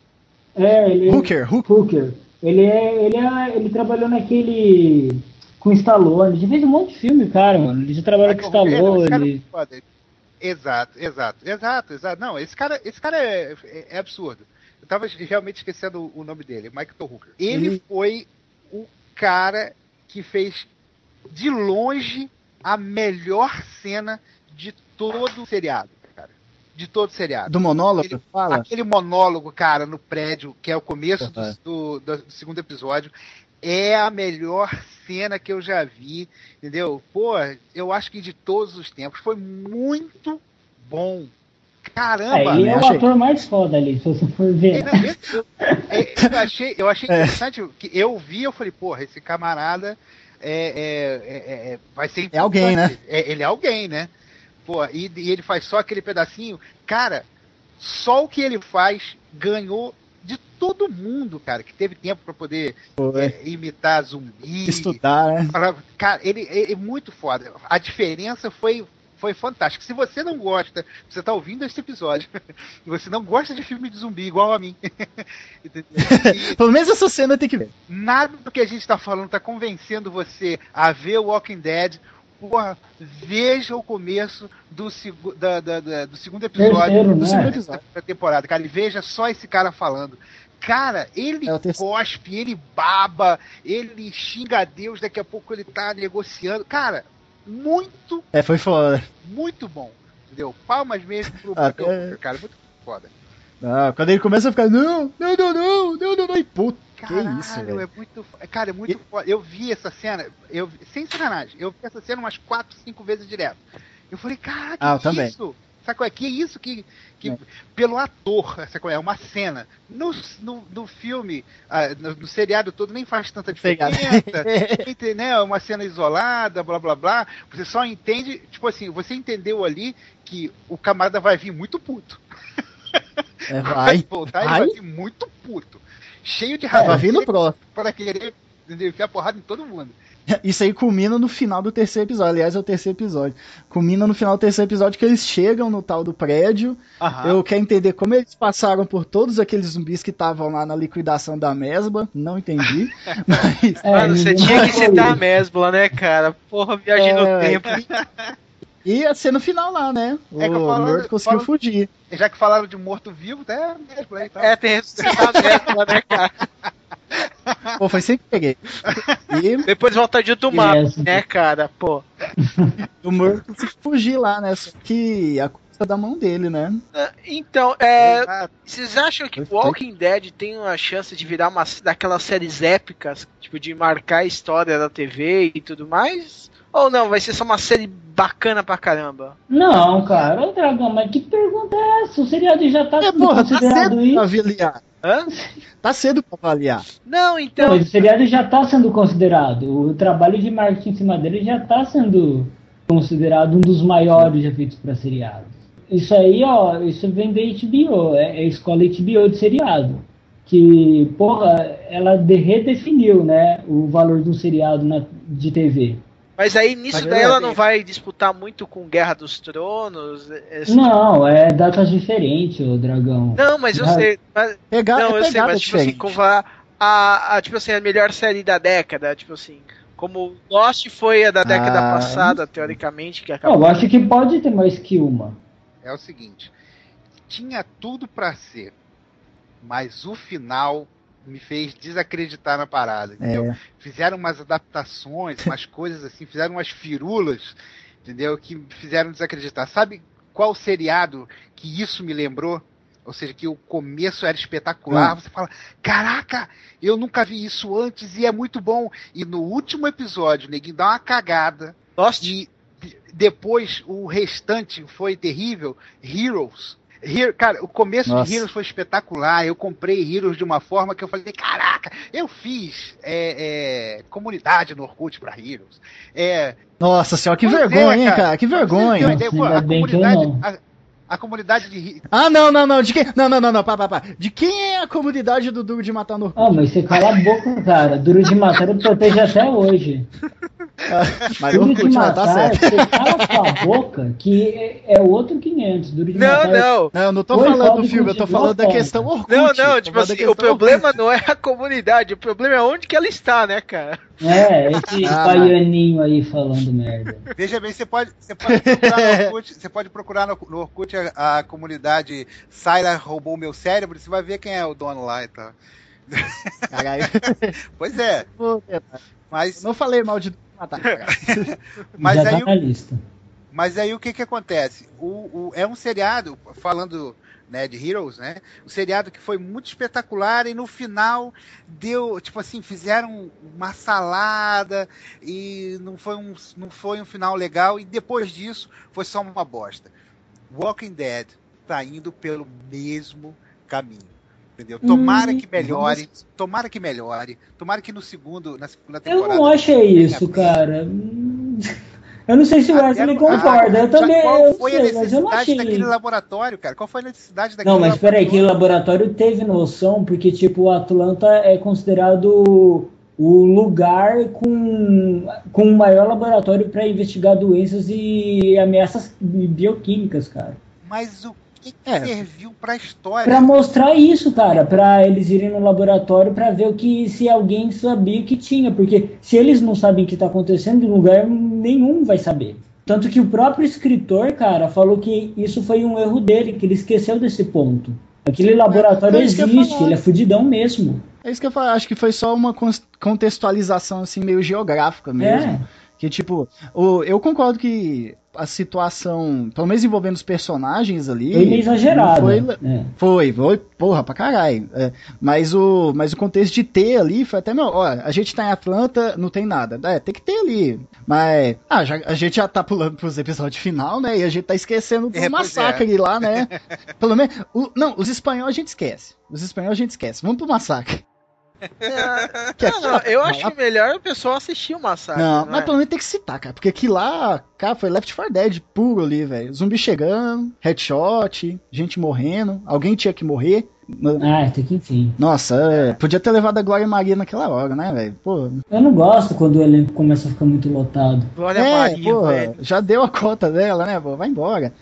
É, ele. Hooker, Hooker. Hooker. Ele é, ele é, ele trabalhou naquele com Stallone. Já fez um monte de filme, cara, mano. Ele já trabalhou com cara é Stallone. foda. Exato, exato, exato, exato. Não, esse cara, esse cara é, é- é absurdo. Eu tava realmente esquecendo o nome dele, Michael Hooker. Ele Ele- foi o cara que fez de longe a melhor cena de todo o seriado, cara. De todo o seriado. Do monólogo, Ele- fala? Aquele monólogo, cara, no prédio, que é o começo Uhum. do- do- do segundo episódio, é a melhor cena que eu já vi, entendeu? Pô, eu acho que de todos os tempos foi muito bom. É, Caramba! ele é o achei. ator mais foda ali, se você for ver. Ele- esse- eu, é, eu achei, eu achei É. interessante que eu vi, eu falei, porra, esse camarada é, é- é- é- vai ser É alguém, importante. É, ele é alguém, né? Pô, e, e ele faz só aquele pedacinho. Cara, só o que ele faz ganhou de todo mundo, cara, que teve tempo pra poder é, imitar zumbi. Estudar, né? Falar- Cara, ele é, é muito foda. A diferença foi, foi fantástica. Se você não gosta, você tá ouvindo esse episódio, e você não gosta de filme de zumbi igual a mim? E Pelo menos essa cena tem que ver. nada do que a gente tá falando tá convencendo você a ver o Walking Dead. Porra, veja o começo do, segu- da- da- da- do segundo episódio Terceiro, Do né? segundo episódio. da temporada, cara. E veja só esse cara falando. Cara, ele É cospe, ele baba, ele xinga a Deus, daqui a pouco ele tá negociando. Cara, muito, É, foi foda. muito bom. Entendeu? Palmas mesmo pro Ah, é. Hooker, cara. Muito foda. Ah, quando ele começa a ficar, não, não, não, não, não, não, não, e puta, Caralho, isso, velho? é muito. fo- Cara, é muito foda. Eu vi essa cena, eu, sem sacanagem, eu vi essa cena umas 4, 5 vezes direto. Eu falei, caraca, Ah, que também. isso? Sabe qual é? Que isso que. que É. Pelo ator, sabe qual é? Uma cena. No, no, no filme, ah, no, no seriado todo, nem faz tanta diferença. Ente- né, uma cena isolada, blá blá blá. Você só entende, tipo assim, você entendeu ali que o camarada vai vir muito puto. É, vai. voltar, vai. ele vai vir muito puto. Cheio de Vai razão vir no próximo. para querer entendeu? enfiar porrada em todo mundo. Isso aí culmina no final do terceiro episódio. Aliás, é o terceiro episódio. Culmina no final do terceiro episódio que eles chegam no tal do prédio. Eu quero entender como eles passaram por todos aqueles zumbis que estavam lá na liquidação da mesba. Não entendi. Mas. É, Mano, você ninguém tinha que citar a. Mesbla, né, cara? Porra, viagem no É, tempo. E ia ser no final lá, né? O É eu falo- Murdo conseguiu falo- fugir. Já que falaram de morto-vivo, até mesmo aí, tá? É, tem que ressuscitar a Mesbla, né, cara? Pô, foi sem que peguei. E Depois volta de do mapa, Yes. né, cara? Pô. o Murdo conseguiu fugir lá, né? Só que a é da mão dele, né? Então, é, Exato. Vocês acham que Walking Dead tem uma chance de virar uma daquelas séries épicas, tipo de marcar a história da TV e tudo mais? Ou não, vai ser só uma série bacana pra caramba? Não, cara, ô Dragão, mas que pergunta é essa? O seriado já tá É, sendo porra, tá considerado cedo pra isso? avaliar. Hã? Tá cedo pra avaliar. Não, Não, então. mas o seriado já tá sendo considerado. O trabalho de marketing em cima dele já tá sendo considerado um dos maiores já feitos para seriados. Isso aí, ó, isso vem da HBO, é, é a escola HBO de seriado. Que, porra, ela de- redefiniu, né, o valor de um seriado na- de TV. Mas aí nisso Mas daí é, ela não vai disputar muito com Guerra dos Tronos. Não, é datas diferentes, o Dragão. Não, mas eu Ah. sei. Mas, Pegar, não, é eu sei, mas tipo assim, como a, a, a, tipo assim, a melhor série da década, tipo assim. Como Lost foi a da década Ah, passada, teoricamente, que Não, acabou. eu acho que pode ter mais que uma. é o seguinte: tinha tudo pra ser, mas o final me fez desacreditar na parada. Entendeu? É. Fizeram umas adaptações, umas coisas assim, fizeram umas firulas, entendeu? Que me fizeram desacreditar. Sabe qual seriado que isso me lembrou? Ou seja, que o começo era espetacular. Você fala, caraca, eu nunca vi isso antes e é muito bom. E no último episódio, o neguinho dá uma cagada. Lost? E de- depois o restante foi terrível. Heroes. Hero- cara, o começo Nossa. de Heroes foi espetacular. Eu comprei Heroes de uma forma que eu falei, caraca, eu fiz é, é, comunidade no Orkut pra Heroes. É, Nossa senhora, que Pois é, vergonha, hein, cara. cara? Que ter vergonha. ideia, pô, Ainda a eu comunidade, a, a comunidade de Ah, não, não, não. De quem? Não, não, não, não. Pá, pá, pá. De quem é a comunidade do Duro de Matar no Ah, mas você cala a boca, cara. Duro de matar eu protege até hoje. Mas o Duro de Orkut lá tá matar, certo. você cala sua boca, que é, é outro 500. Duro de Não, matar não. Não, eu não tô Foi falando do filme, eu tô falando da questão Orkut. Não, não, tipo assim, o problema não é a comunidade, o problema é onde que ela está, né, cara? É, esse Ah, baianinho aí falando merda. Veja bem, você pode, você pode procurar no Orkut, você pode procurar no, no Orkut a, a comunidade Saira roubou meu cérebro, você vai ver quem é o dono lá e tal. Caralho. Pois é, Eu mas, não falei mal de Matar. mas Já aí tá lista. Mas aí o que que acontece? O, o- é um seriado, falando né, de Heroes, né? Um seriado que foi muito espetacular e no final deu, tipo assim, fizeram uma salada e não foi um, não foi um final legal e depois disso foi só uma bosta. Walking Dead tá indo pelo mesmo caminho. Entendeu? Tomara Hum, que melhore, tomara que melhore, tomara que no segundo, na segunda Eu temporada. não achei isso, cara. Eu não sei se o Wesley concorda. Ah, Eu também. Qual foi sei, a mas eu não necessidade achei. daquele laboratório, cara? Qual foi a necessidade daquele Não, mas peraí, que o laboratório? laboratório teve noção, porque, tipo, o Atlanta é considerado o lugar com, com o maior laboratório para investigar doenças e ameaças bioquímicas, cara. Mas o que, que É. serviu pra história? Pra mostrar isso, cara, pra eles irem no laboratório pra ver o que se alguém sabia o que tinha, porque se eles não sabem o que tá acontecendo, em lugar nenhum vai saber. Tanto que o próprio escritor, cara, falou que isso foi um erro dele, que ele esqueceu desse ponto. Aquele laboratório é isso que eu ia existe, ele é fudidão mesmo. É isso que eu falo, acho que foi só uma contextualização assim meio geográfica mesmo. É. Que tipo, o, eu concordo que a situação, pelo menos envolvendo os personagens ali, Foi meio exagerado. Foi, né? foi, foi, porra, pra caralho. É, mas, o, mas o contexto de ter ali foi até meu. Olha, a gente tá em Atlanta, não tem nada. É, tem que ter ali. Mas, ah, já- a gente já tá pulando pros episódios final, né? E a gente tá esquecendo do É, massacre lá, né? Pelo menos. o- não, os espanhóis a gente esquece. Os espanhóis a gente esquece. Vamos pro massacre. Que Não, não, eu acho melhor o pessoal assistir o massacre. Não, não mas é? pelo menos tem que citar, cara. Porque aqui lá, cara, foi Left 4 Dead puro ali, velho. Zumbi chegando, headshot, gente morrendo. Alguém tinha que morrer. Ah, tem que enfim. Nossa, é, podia ter levado a Glória Maria naquela hora, né, velho? Pô, Eu não gosto quando o elenco começa a ficar muito lotado. Glória é, Maria, pô, velho. já deu a cota dela, né, pô? Vai embora.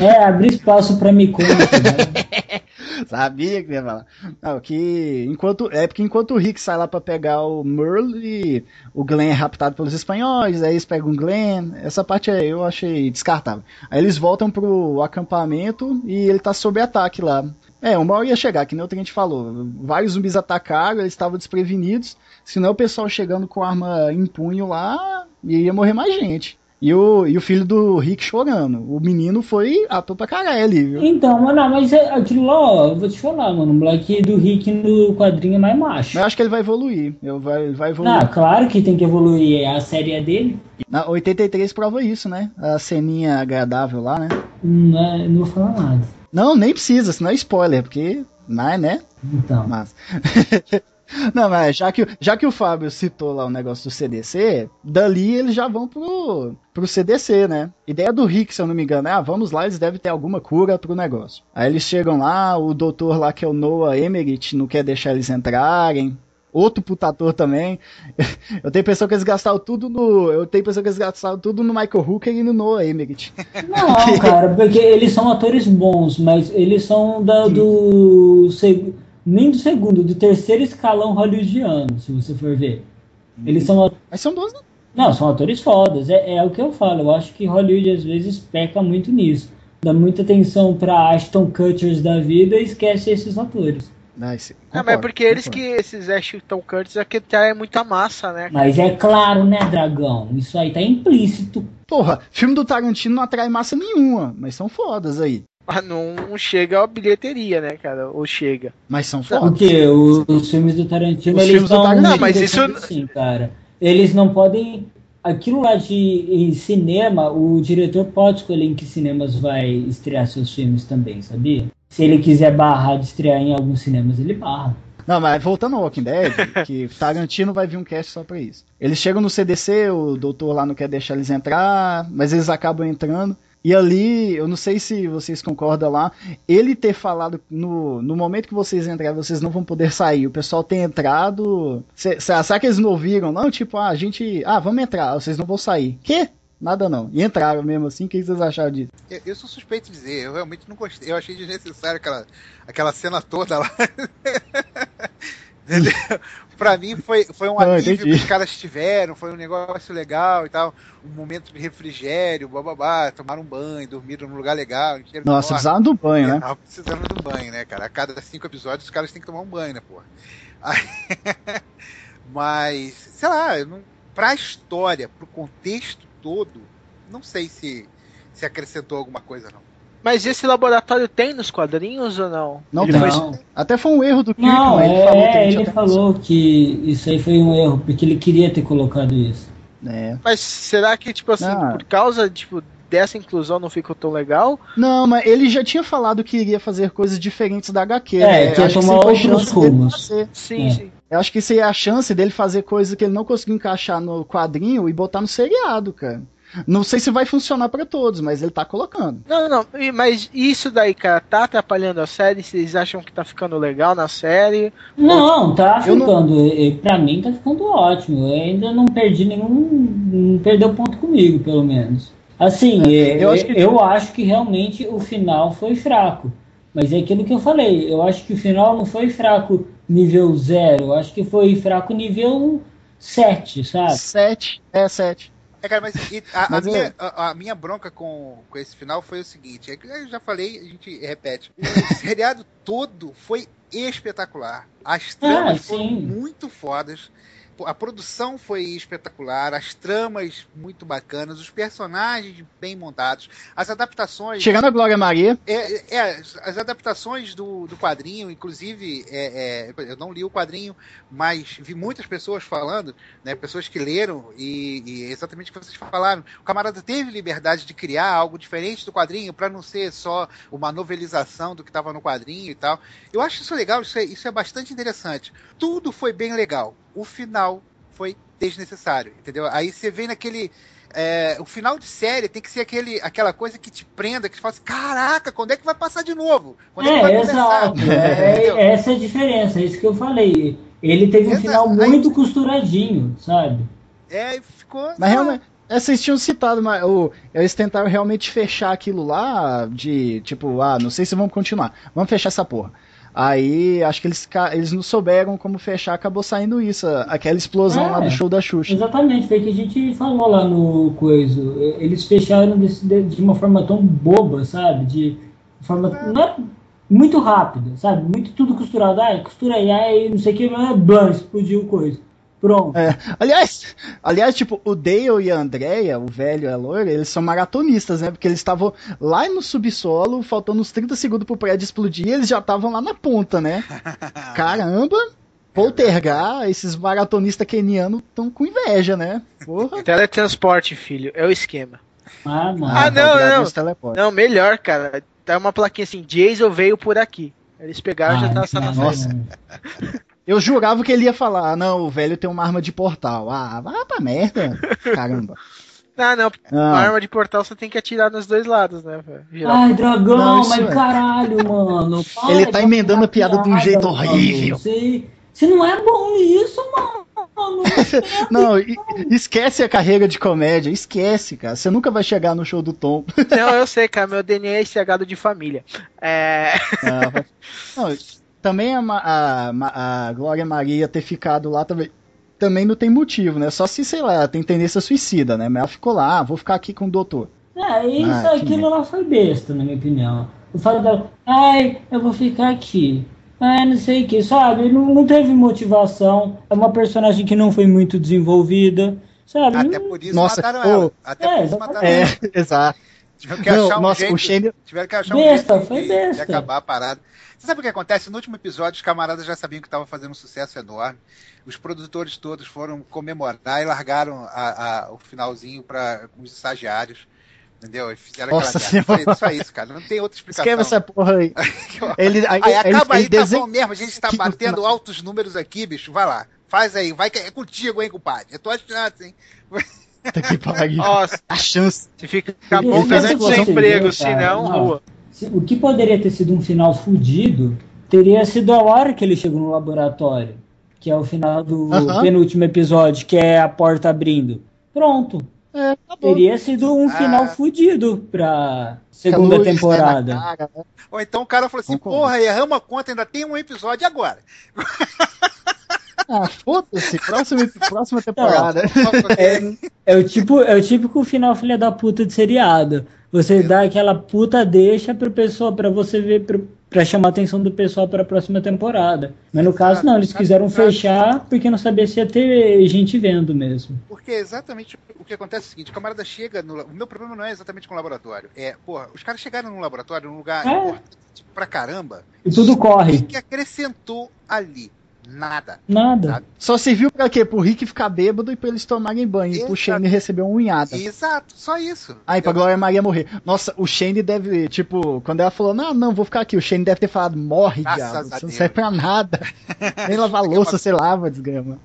É, abrir espaço pra me conta, né? Sabia que ia falar. Não, que enquanto, é porque enquanto o Rick sai lá pra pegar o Merle, o Glenn é raptado pelos espanhóis, aí eles pegam o Glenn, essa parte aí eu achei descartável. Aí eles voltam pro acampamento e ele tá sob ataque lá. É, uma hora ia chegar, que nem o que a gente falou. Vários zumbis atacaram, eles estavam desprevenidos, senão o pessoal chegando com arma em punho lá, ia morrer mais gente. E o, e o filho do Rick chorando. O menino foi ator pra caralho ali, viu? Então, mano, mas é, aquilo lá, ó, eu vou te falar, mano, o moleque do Rick no quadrinho é mais macho. Mas eu acho que ele vai evoluir. Eu vai, ele vai evoluir. Ah, claro que tem que evoluir, a série é dele. Na 83 prova isso, né? A ceninha agradável lá, né? Não, é- não vou falar nada. Não, nem precisa, senão é spoiler, porque. Mas, né? Então. Mas. Não, mas já que, já que o Fábio citou lá o negócio do CDC, dali eles já vão pro, pro CDC, né? Ideia do Rick, se eu não me engano, é, ah, vamos lá, eles devem ter alguma cura pro negócio. Aí eles chegam lá, o doutor lá, que é o Noah Emmerich, não quer deixar eles entrarem. Outro putator também. Eu tenho a impressão que eles gastaram tudo no. Eu tenho a impressão que eles gastaram tudo no Michael Hooker e no Noah Emmerich. Não, cara, porque eles são atores bons, mas eles são da, do. Nem do segundo, do terceiro escalão hollywoodiano, se você for ver. Eles são. Mas são bons, né? Não, são atores fodas. É, é o que eu falo. Eu acho que Hollywood às vezes peca muito nisso. dá muita atenção pra Ashton Kutchers da vida e esquece esses atores. Não, esse- Não, mas é concordo, porque eles concordo. que, esses Ashton Curtis, é que tá é muita massa, né? Mas é claro, né, Dragão? Isso aí tá implícito. Porra, filme do Tarantino não atrai massa nenhuma, mas são fodas aí. Mas não chega a bilheteria, né, cara? Ou chega. Mas são fodas. Porque o- os filmes do Tarantino, Os eles filmes do são Tarantino- Não, mas isso- assim, cara. Eles não podem... Aquilo lá de em cinema, o diretor pode escolher em que cinemas vai estrear seus filmes também, sabia? Se ele quiser barrar de estrear em alguns cinemas, ele barra. Não, mas voltando ao Walking Dead, que Tarantino vai vir um cast só pra isso. Eles chegam no CDC, o doutor lá não quer deixar eles entrar, mas eles acabam entrando. E ali, eu não sei se vocês concordam lá, ele ter falado no, no momento que vocês entrarem, vocês não vão poder sair. O pessoal tem entrado. Será que eles não ouviram? Não, tipo, ah, a gente. Ah, vamos entrar, vocês não vão sair. Quê? Nada não. E entraram mesmo assim, o que vocês acharam disso? Eu, eu sou suspeito de dizer, eu realmente não gostei. Eu achei desnecessário aquela, aquela cena toda lá. Entendeu? pra mim foi, foi um alívio entendi. que os caras tiveram, foi um negócio legal e tal. Um momento de refrigério, bababá, tomaram um banho, dormiram num lugar legal. Nossa, morte. precisavam do banho, né? Tava precisando um banho, né, cara? A cada cinco episódios os caras têm que tomar um banho, né, porra? Aí- Mas, sei lá, eu não, pra história, pro contexto todo, não sei se, se acrescentou alguma coisa, não. Mas esse laboratório tem nos quadrinhos ou não? Não Ele tem. foi-. Até foi um erro do Kirkman, Não, ele é, falou que ele ele falou que isso aí foi um erro, porque ele queria ter colocado isso. É. Mas será que, tipo assim, Ah. por causa tipo, dessa inclusão não ficou tão legal? Não, mas ele já tinha falado que iria fazer coisas diferentes da HQ. É, né? que ia tomar outros rumos. Sim, É. sim. Eu acho que isso aí é a chance dele fazer coisa que ele não conseguiu encaixar no quadrinho e botar no seriado, cara. Não sei se vai funcionar pra todos, mas ele tá colocando. Não, não, mas isso daí, cara, tá atrapalhando a série? Vocês acham que tá ficando legal na série? Não, tá Eu não- ficando. eh, Pra mim tá ficando ótimo. Eu ainda não perdi nenhum. Não perdeu ponto comigo, pelo menos. Assim, É, eu acho que- eu acho que realmente o final foi fraco. Mas é aquilo que eu falei. Eu acho que o final não foi fraco nível zero. Eu acho que foi fraco nível 7, sabe? Sete, é sete. É, cara, mas, e a, a Mas é. minha, a, a minha bronca com, com esse final foi o seguinte: é que eu já falei, a gente repete. O seriado todo foi espetacular. As tramas Ah, foram muito fodas. A produção foi espetacular, as tramas muito bacanas, os personagens bem montados, as adaptações. Chegando a Glória Maria, É, é, as- as adaptações do, do quadrinho, inclusive, é, é, eu não li o quadrinho, mas vi muitas pessoas falando, né, pessoas que leram, e, e exatamente o que vocês falaram. O camarada teve liberdade de criar algo diferente do quadrinho, para não ser só uma novelização do que estava no quadrinho e tal. Eu acho isso legal, isso é, isso é bastante interessante. Tudo foi bem legal. O final foi desnecessário, entendeu? Aí você vem naquele. é, o final de série tem que ser aquele, aquela coisa que te prenda, que te fala assim, caraca, quando é que vai passar de novo? Quando é, que vai É, exato. É, Entendeu? essa é a diferença, é isso que eu falei. Ele teve um Exato. final Aí- muito costuradinho, sabe? É, e ficou. mas realmente. é, Vocês tinham citado, mas o, eles tentaram realmente fechar aquilo lá, de tipo, ah, não sei se vamos continuar, vamos fechar essa porra. Aí acho que eles, eles não souberam como fechar, acabou saindo isso, aquela explosão É. lá do show da Xuxa. Exatamente, foi o que a gente falou lá no coiso. Eles fecharam de, de uma forma tão boba, sabe? De forma não é muito rápida, sabe? Muito tudo costurado. Ah, costura aí, aí não sei o que, mas blam, explodiu o coisa. Pronto. É. Aliás, aliás, tipo, o Dale e a Andrea, o velho e a loira, eles são maratonistas, né? Porque eles estavam lá no subsolo, faltando uns 30 segundos pro prédio explodir, e eles já estavam lá na ponta, né? Caramba! Poltergar, esses maratonistas kenianos estão com inveja, né? Porra. Teletransporte, filho, é o esquema. Ah, não. Ah, não, não. Não, melhor, cara. Tá uma plaquinha assim, Jason veio por aqui. Eles pegaram já Ah, tá na não. Nossa. Eu jurava que ele ia falar, ah, não, o velho tem uma arma de portal. Ah, vai pra merda. Caramba. Ah, não. Ah. A arma de portal você tem que atirar nos dois lados, né? velho? Ai, dragão, Não, mas é. caralho, mano. para Ele tá emendando a piada de um piada, jeito mano. horrível. Você, você não é bom nisso, mano. Não, esquece a carreira de comédia, esquece, cara. Você nunca vai chegar no show do Tom. Não, eu sei, cara. Meu DNA é cegado de família. É. Ah, vai- não, também a, a, a Glória Maria ter ficado lá também, também não tem motivo, né? Só se, sei lá, ela tem tendência suicida, né? Mas ela ficou lá, ah, vou ficar aqui com o doutor. É, isso, Ah, aquilo lá foi besta, na minha opinião. O fato dela, ai, eu vou ficar aqui. Ai, não sei o que, sabe? Não, não teve motivação. É uma personagem que não foi muito desenvolvida, sabe? Até por isso Nossa, mataram pô. ela. Até É, por isso mataram ela. É, exato. Tiveram que Não, achar um nossa, jeito, o Shane. tiveram que achar Besta, um jeito foi de, besta. de acabar a parada. Você sabe o que acontece? No último episódio, os camaradas já sabiam que estava fazendo um sucesso enorme. Os produtores todos foram comemorar e largaram a- a- o finalzinho para os estagiários. Entendeu? E fizeram Nossa aquela merda. Só isso, cara. Não tem outra explicação. Escreve essa porra aí. Ele, aí, Aí ele- acaba ele aí, tá desen- bom mesmo. A gente tá batendo final- altos números aqui, bicho. Vai lá. Faz aí. Vai que é contigo, hein, compadre. Eu tô achando assim. Puta que pariu. Nossa, A chance. se fica Ele- bom tanto é de sem emprego, senão Não. rua. O que poderia ter sido um final fudido teria sido a hora que ele chegou no laboratório, que é o final do Aham. penúltimo episódio, que é a porta abrindo. Pronto. É, tá. Teria sido um Ah. final fudido pra segunda Luz, né, temporada. na cara, né? Ou então o cara falou assim: Concordo. porra, erramos a conta, ainda tem um episódio agora. Ah, foda-se. Próxima, próxima temporada. É, é o tipo, é o típico final filha da puta de seriado. Você É. dá aquela puta deixa pro pessoal para você ver pro- pra chamar a atenção do pessoal para a próxima temporada. Mas no caso não, eles quiseram fechar porque não sabia se ia ter gente vendo mesmo. Porque exatamente o que acontece é o seguinte: o camarada chega no. O meu problema não é exatamente com o laboratório. É, porra, os caras chegaram num laboratório, num lugar É. importante pra caramba. E tudo O corre. que acrescentou ali? Nada. Nada. Sabe? Só serviu pra quê? Pro Rick ficar bêbado e pra eles tomarem banho. E pro Exato. Shane receber uma unhada. Exato, só isso. Aí pra Glória Maria morrer. Nossa, o Shane deve, tipo, quando ela falou, não, não, vou ficar aqui, o Shane deve ter falado, morre, Graças diabo, você não serve pra nada. Nem lavar louça, você lava, desgrama.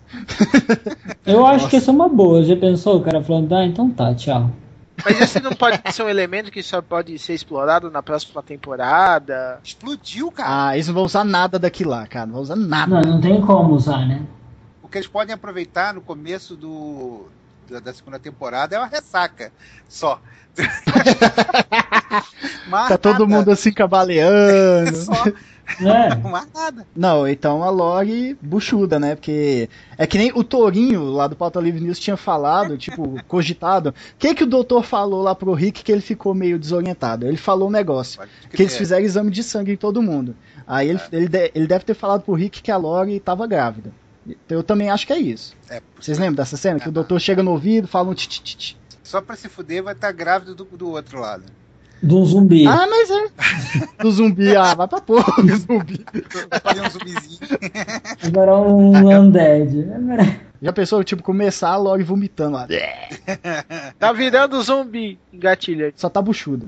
Eu acho que isso é uma boa. Já pensou o cara falando, ah, então tá, tchau. Mas esse não pode ser um elemento que só pode ser explorado na próxima temporada. Explodiu, cara. Ah, eles não vão usar nada daqui lá, cara, não vão usar nada. Não, não tem como usar, né? O que eles podem aproveitar no começo do, da, da segunda temporada é uma ressaca. Só. Tá todo mundo assim cabaleando. Só, É. mais nada. Não, então a Lori buchuda, né? Porque é que nem o Torinho lá do Pauta Livre News tinha falado, tipo, cogitado. O que que o doutor falou lá pro Rick que ele ficou meio desorientado? Ele falou um negócio. Que eles fizeram exame de sangue em todo mundo. Aí ele, ele, de- ele deve ter falado pro Rick que a Lori tava grávida. Eu também acho que é isso. É, Vocês lembram dessa cena? Que o doutor chega no ouvido, fala um tch Só pra se fuder vai estar grávido do, do outro lado. De um zumbi. Ah, mas é. Do zumbi, ah, vai pra porra, do zumbi. Fazer um zumbizinho. Agora um undead. É, Já pensou, tipo, começar Lori vomitando lá. Tá virando zumbi, engatilha. Só tá buchuda.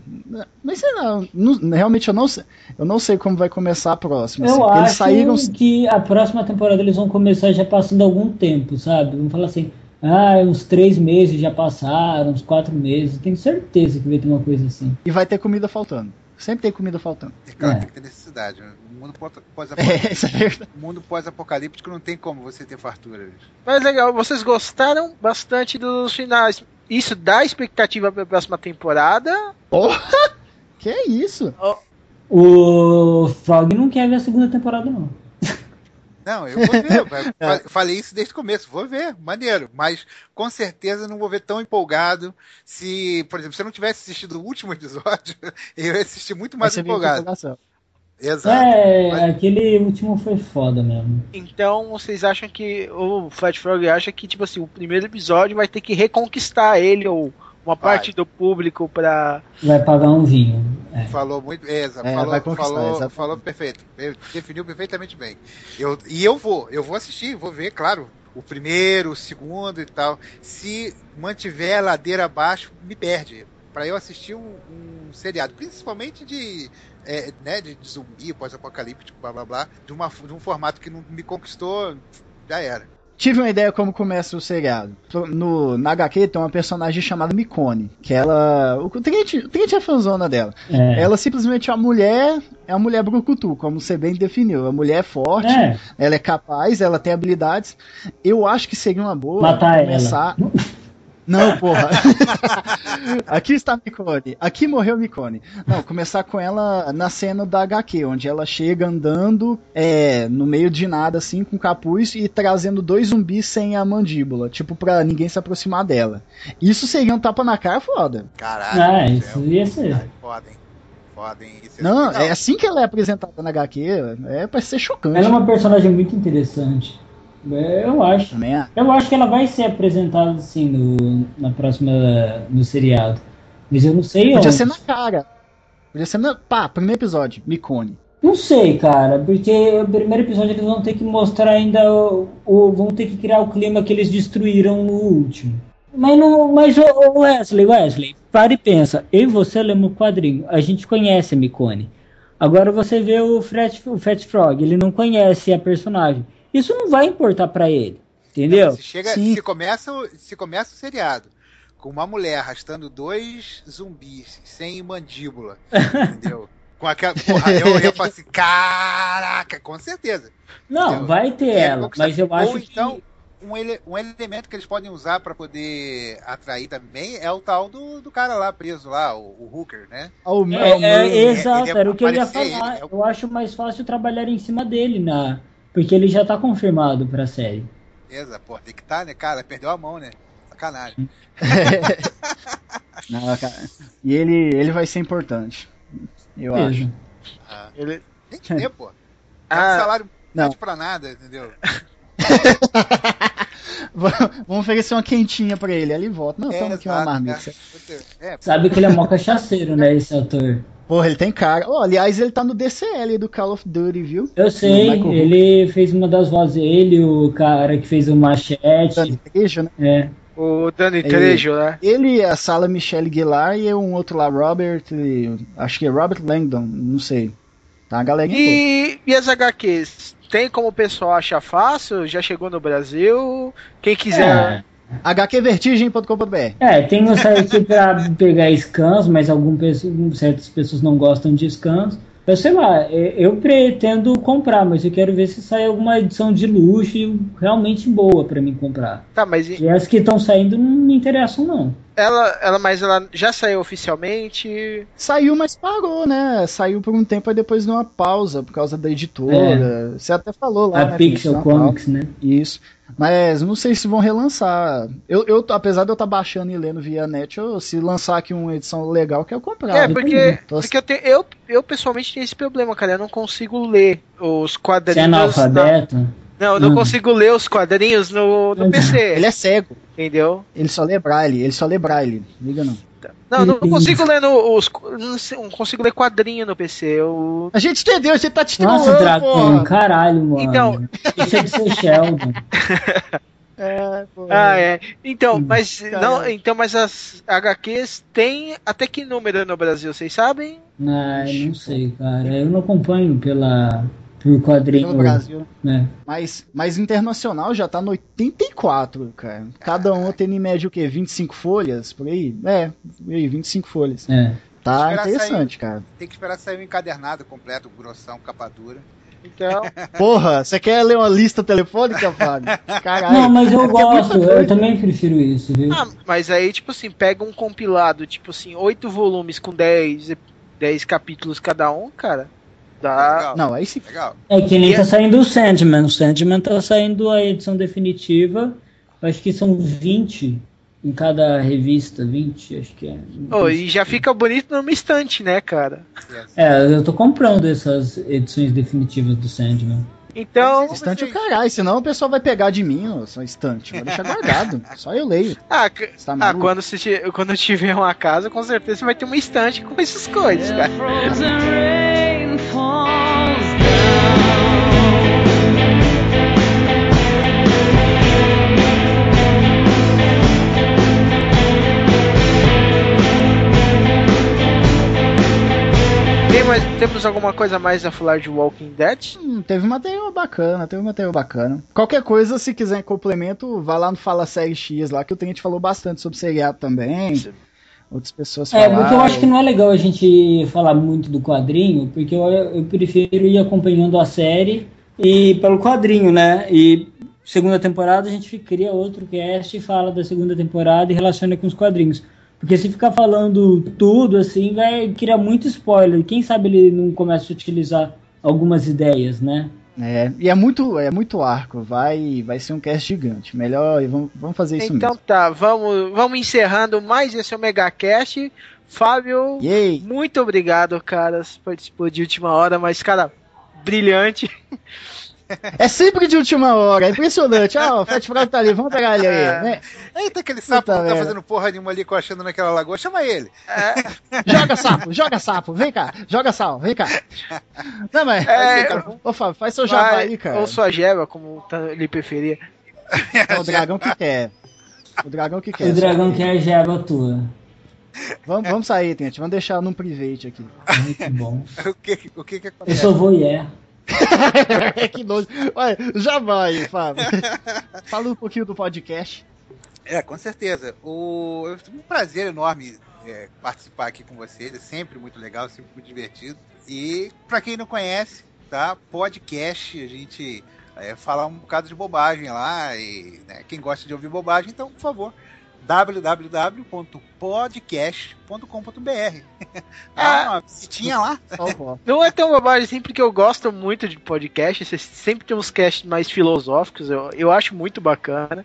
Mas sei lá, não- realmente eu não sei. Eu não sei como vai começar a próxima. assim, Eu eles acho saíram. que a próxima temporada eles vão começar já passando algum tempo, sabe? Vamos falar assim, ah, uns três meses já passaram, uns quatro meses. Tenho certeza que vai ter uma coisa assim. E vai ter comida faltando. Sempre tem comida faltando. E, Cara, É. tem que ter necessidade. né? O mundo pós- É, pós-apocalíptico é o mundo pós-apocalíptico não tem como você ter fartura. bicho. Mas legal, vocês gostaram bastante dos finais. Isso dá expectativa pra próxima temporada. Porra! Que é isso? O Frog não quer ver a segunda temporada, não. Não, eu vou ver. fa- Falei isso desde o começo. Vou ver, maneiro. Mas com certeza não vou ver tão empolgado. Se, por exemplo, se eu não tivesse assistido o último episódio, eu ia assistir muito mais de empolgado. Exato. É, Mas- aquele último foi foda mesmo. Então vocês acham que. O Flat Frog acha que, tipo assim, o primeiro episódio vai ter que reconquistar ele ou uma Vai. parte do público pra. Vai pagar um vinho. É. Falou muito. É, exa- É, falou, vai conquistar, falou, exatamente. falou perfeito. Ele Definiu perfeitamente bem. Eu, e eu vou, eu vou assistir, vou ver, claro, o primeiro, o segundo e tal. Se mantiver a ladeira abaixo, me perde. Pra eu assistir um, um seriado, principalmente de, é, né, de, de zumbi, pós-apocalíptico, blá blá blá, de, uma, de um formato que não me conquistou, já era. Tive uma ideia como começa o seriado. No, na HQ tem uma personagem chamada Micone, que ela. O Trent, o Trent é fãzona dela. É. Ela simplesmente é uma mulher, é uma mulher brucutu, como você bem definiu. A mulher é forte, É, ela é capaz, ela tem habilidades. Eu acho que seria uma boa matar começar. ela. Não, porra. Aqui está Micone. Aqui morreu Micone. Não, começar com ela na cena da HQ, onde ela chega andando é, no meio de nada, assim, com capuz e trazendo dois zumbis sem a mandíbula. Tipo, pra ninguém se aproximar dela. Isso seria um tapa na cara foda. Caralho. Ah, isso ia ser. Ai, Foda, hein? Não, é assim que ela é apresentada na HQ. É pra ser chocante. Ela é uma personagem muito interessante. É, Eu acho. Eu acho que ela vai ser apresentada assim no, na próxima. no seriado. Mas eu não sei Podia onde. ser na cara. Podia ser na. Pá, primeiro episódio, Micone. Não sei, cara, porque o primeiro episódio eles vão ter que mostrar ainda o, vão ter que criar o clima que eles destruíram no último. Mas não, mas o, o Wesley, Wesley, para e pensa. Eu e você lemos o quadrinho, a gente conhece a Micone. Agora você vê o Fat, o Fat Frog, ele não conhece a personagem. Isso não vai importar pra ele, entendeu? Se, chega, Sim. se, começa, o- se começa o seriado com uma mulher arrastando dois zumbis sem mandíbula, entendeu? Com aquela. Porra, eu ia falar assim, caraca, com certeza. Não, Entendeu? vai ter É, ela, mas eu acho ou que então, um, ele- um elemento que eles podem usar pra poder atrair também é o tal do, do cara lá preso lá, o, o Hooker, né? O É, é, Murray. exato, era o que eu ia falar. ele é o- Eu acho mais fácil trabalhar em cima dele, na, porque ele já tá confirmado pra série. Beleza, pô, tem que estar, né, cara? Perdeu a mão, né? Sacanagem. Não, cara. E ele, ele vai ser importante. Eu acho. Ah, Ele... tem que ter, pô. Um Ah, salário não. não pra nada, entendeu? Vamos oferecer uma quentinha pra ele. Ele volta. Não, É, toma aqui uma marmita. É, Sabe que ele é mó cachaceiro, né, esse ator. Porra, ele tem cara. Oh, aliás, ele tá no DCL do Call of Duty, viu? Eu sei, ele fez uma das vozes, ele, o cara que fez o Machete. Dani Trejo, né? É. O Dani. Trejo, né? Ele, a Sala Michelle Guilar e um outro lá, Robert. Acho que é Robert Langdon, não sei. Tá uma galerinha toda. E, e as HQs? Tem como o pessoal achar fácil? Já chegou no Brasil? Quem quiser. HQvertigem.com.br. É, tem um site pra pegar scans, mas algumas certas pessoas não gostam de scans. Eu sei lá, é, eu pretendo comprar, mas eu quero ver se sai alguma edição de luxo realmente boa pra mim comprar. Tá, mas e- E as que estão saindo não me interessam, não. ela, ela, mas ela já saiu oficialmente. Saiu, mas parou, né? Saiu por um tempo e depois deu uma pausa por causa da editora. Você até falou lá, a né? Pixel Comics, né? Isso. Mas não sei se vão relançar. Eu, eu apesar de eu estar baixando e lendo via net, eu, se lançar aqui uma edição legal, eu quero comprar. é, porque, Tô- porque eu, tenho, eu, eu pessoalmente tenho esse problema, cara. Eu não consigo ler os Você é quadrinhos. analfabeto? na- Não, eu não Hum. consigo ler os quadrinhos no, no. PC. Ele é cego. Entendeu? Ele só lê braille. Ele só lê braille. Liga não. Não, não consigo ler no, os. Não, consigo ler quadrinho no PC. Eu. A gente entendeu, a gente tá te Nossa, Dracon, caralho, mano. Então- Deixa de ser Sheldon. É. Ah, é. Então, Hum. mas Caralho. não, então, mas as HQs têm até que número no Brasil, vocês sabem? Ah, não sei, cara. Eu não acompanho pela por quadrinho, No Brasil. né? Mas, mas internacional já tá no 84, cara. Cada um tem em média o quê? 25 folhas? Por aí? É, por aí, 25 folhas. É. Tá interessante, cara. Tem que esperar sair um encadernado completo, grossão, capa dura. Então, Porra, você quer ler uma lista telefônica, Fábio? Caralho. Não, mas eu É gosto, eu também prefiro isso, viu? ah, mas aí, tipo assim, pega um compilado, tipo assim, oito volumes com 10, 10 capítulos cada um, cara. Dá. Legal. Não, aí sim. Legal. É que nem E tá é- saindo o Sandman. O Sandman tá saindo a edição definitiva. Acho que são 20 em cada revista, 20, acho que é. Oh, e já fica bonito numa estante, né, cara? Yes. É, eu tô comprando essas edições definitivas do Sandman. Então, Estante o caralho, senão o pessoal vai pegar de mim, ó, só estante. Vou deixar guardado. Só eu leio. ah, Você tá ah, quando, você, quando eu tiver uma casa, com certeza vai ter uma estante com essas coisas, cara. Tem mais, temos alguma coisa mais a falar de Walking Dead? Hum, teve material bacana, teve material bacana. Qualquer coisa, se quiser complemento, vai lá no Fala Série X lá, que o Tenente falou bastante sobre seriado também. Outras pessoas É, falaram. porque eu acho que não é legal a gente falar muito do quadrinho, porque eu, eu prefiro ir acompanhando a série e pelo quadrinho, né? E segunda temporada, a gente cria outro cast e fala da segunda temporada e relaciona com os quadrinhos. Porque se ficar falando tudo assim, vai criar muito spoiler. Quem sabe ele não começa a utilizar algumas ideias, né? É, e é muito, é muito arco, vai, vai ser um cast gigante. Melhor, vamos, vamos fazer isso Então mesmo. tá, vamos, vamos encerrando mais esse Omega Cast. Fábio, Yay! muito obrigado, cara. Você participou de última hora, mas, cara, brilhante. É sempre de última hora, é impressionante. Ah, o Fat Frog tá ali, vamos pegar ele aí. né? Eita, aquele sapo Puta que tá fazendo porra nenhuma ali coachando naquela lagoa, chama ele. Joga sapo, joga sapo, vem cá, joga sal, vem cá. Não, mas. É, Ô, Fábio, faz seu jabá aí, cara. Ou sua jeba, como tá, ele preferia. É o dragão que quer. O dragão que quer. o dragão quer a jeba tua. Vamos, vamos sair, gente. Vamos deixar num private aqui. Muito bom. O que, o que que Eu acontece? sou voyeur. que nojo. Já vai, Fábio. Fala um pouquinho do podcast. É, com certeza. O... tive um prazer enorme é, participar aqui com vocês. É sempre muito legal, sempre muito divertido. E pra quem não conhece, tá? Podcast, a gente é, fala um bocado de bobagem lá. E né, quem gosta de ouvir bobagem, então, por favor, www.podcast.com.br. Uma visitinha lá. Não é tão bobagem assim, porque eu gosto muito de podcast. Você sempre tem uns casts mais filosóficos. Eu, eu acho muito bacana.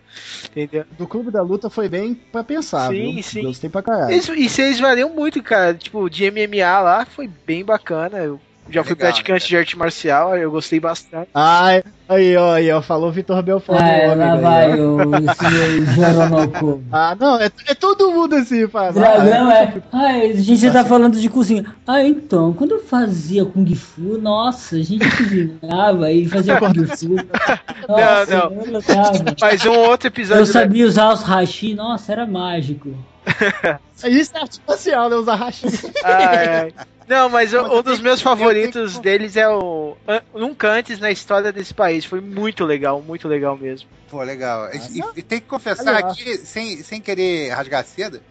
Entendeu? Do Clube da Luta foi bem pra pensar, Sim, viu? sim. Gostei pra caralho. Isso, e vocês variam muito, cara. Tipo, de MMA lá foi bem bacana. Eu já fui Legal, praticante né, de arte marcial, eu gostei bastante. Ai, aí, ó, aí, ó, falou Vitor Belfort. Ah, meu lá vai aí, o. Ah, não, é, é todo mundo assim, Fábio. Dragão é. Ai, a gente tá falando de cozinha. Ah, então, quando eu fazia Kung Fu, nossa, a gente cozinhava e fazia Kung Fu. Nossa, Não, lutava. Mas um outro episódio. Eu sabia usar os hashi, nossa, era mágico. Isso é arte marcial, né? Usar racha. Ai, ai. Não, mas Mas um dos meus favoritos que- deles é o Nunca Antes na História desse País. Foi muito legal, muito legal mesmo. Pô, legal. E, e- e tem que confessar aqui, sem, sem querer rasgar cedo,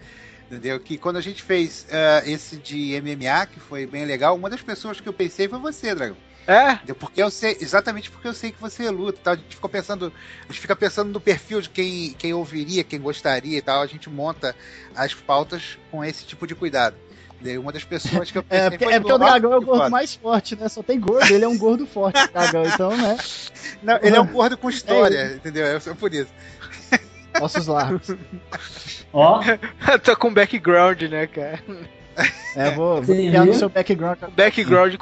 entendeu? Que quando a gente fez ah, esse de MMA, que foi bem legal, uma das pessoas que eu pensei foi você, Dragão. É? Porque eu sei, exatamente porque eu sei que você luta e tal. A gente ficou pensando, a gente fica pensando no perfil de quem, quem ouviria, quem gostaria e tal. A gente monta as pautas com esse tipo de cuidado. Uma das pessoas que eu pensei É, porque, é porque o dragão é o gordo foda. mais forte, né? Só tem gordo, ele é um gordo forte, o dragão, então, né? Não, ele é um gordo com história, entendeu? É só por isso. Ossos largos. Ó, Tô com background, né, cara? É, vou, vou Você criar no seu background. Background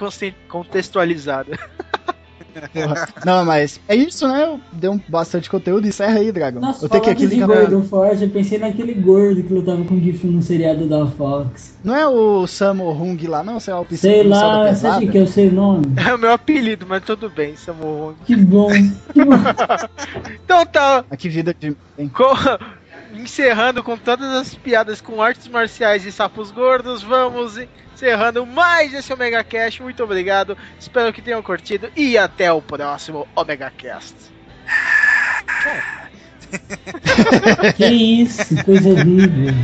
contextualizado. Porra. Não, mas é isso, né? Deu bastante conteúdo. Encerra aí, dragão. nossa, eu tenho que aqui de ligar pra... gordo forte, eu pensei naquele gordo que lutava com Gifu no seriado da Fox. Não é o Samo Hung lá, não? Sei lá, o Sei lá, pesada? sabe que eu sei o nome? É o meu apelido, mas tudo bem, Samu. Que bom, que bom. Então tá, Ah, que vida de... hein? Encerrando com todas as piadas com artes marciais e sapos gordos, vamos encerrando mais esse Omega Cast. Muito obrigado, espero que tenham curtido e até o próximo Omega Cast. Que isso, coisa horrível.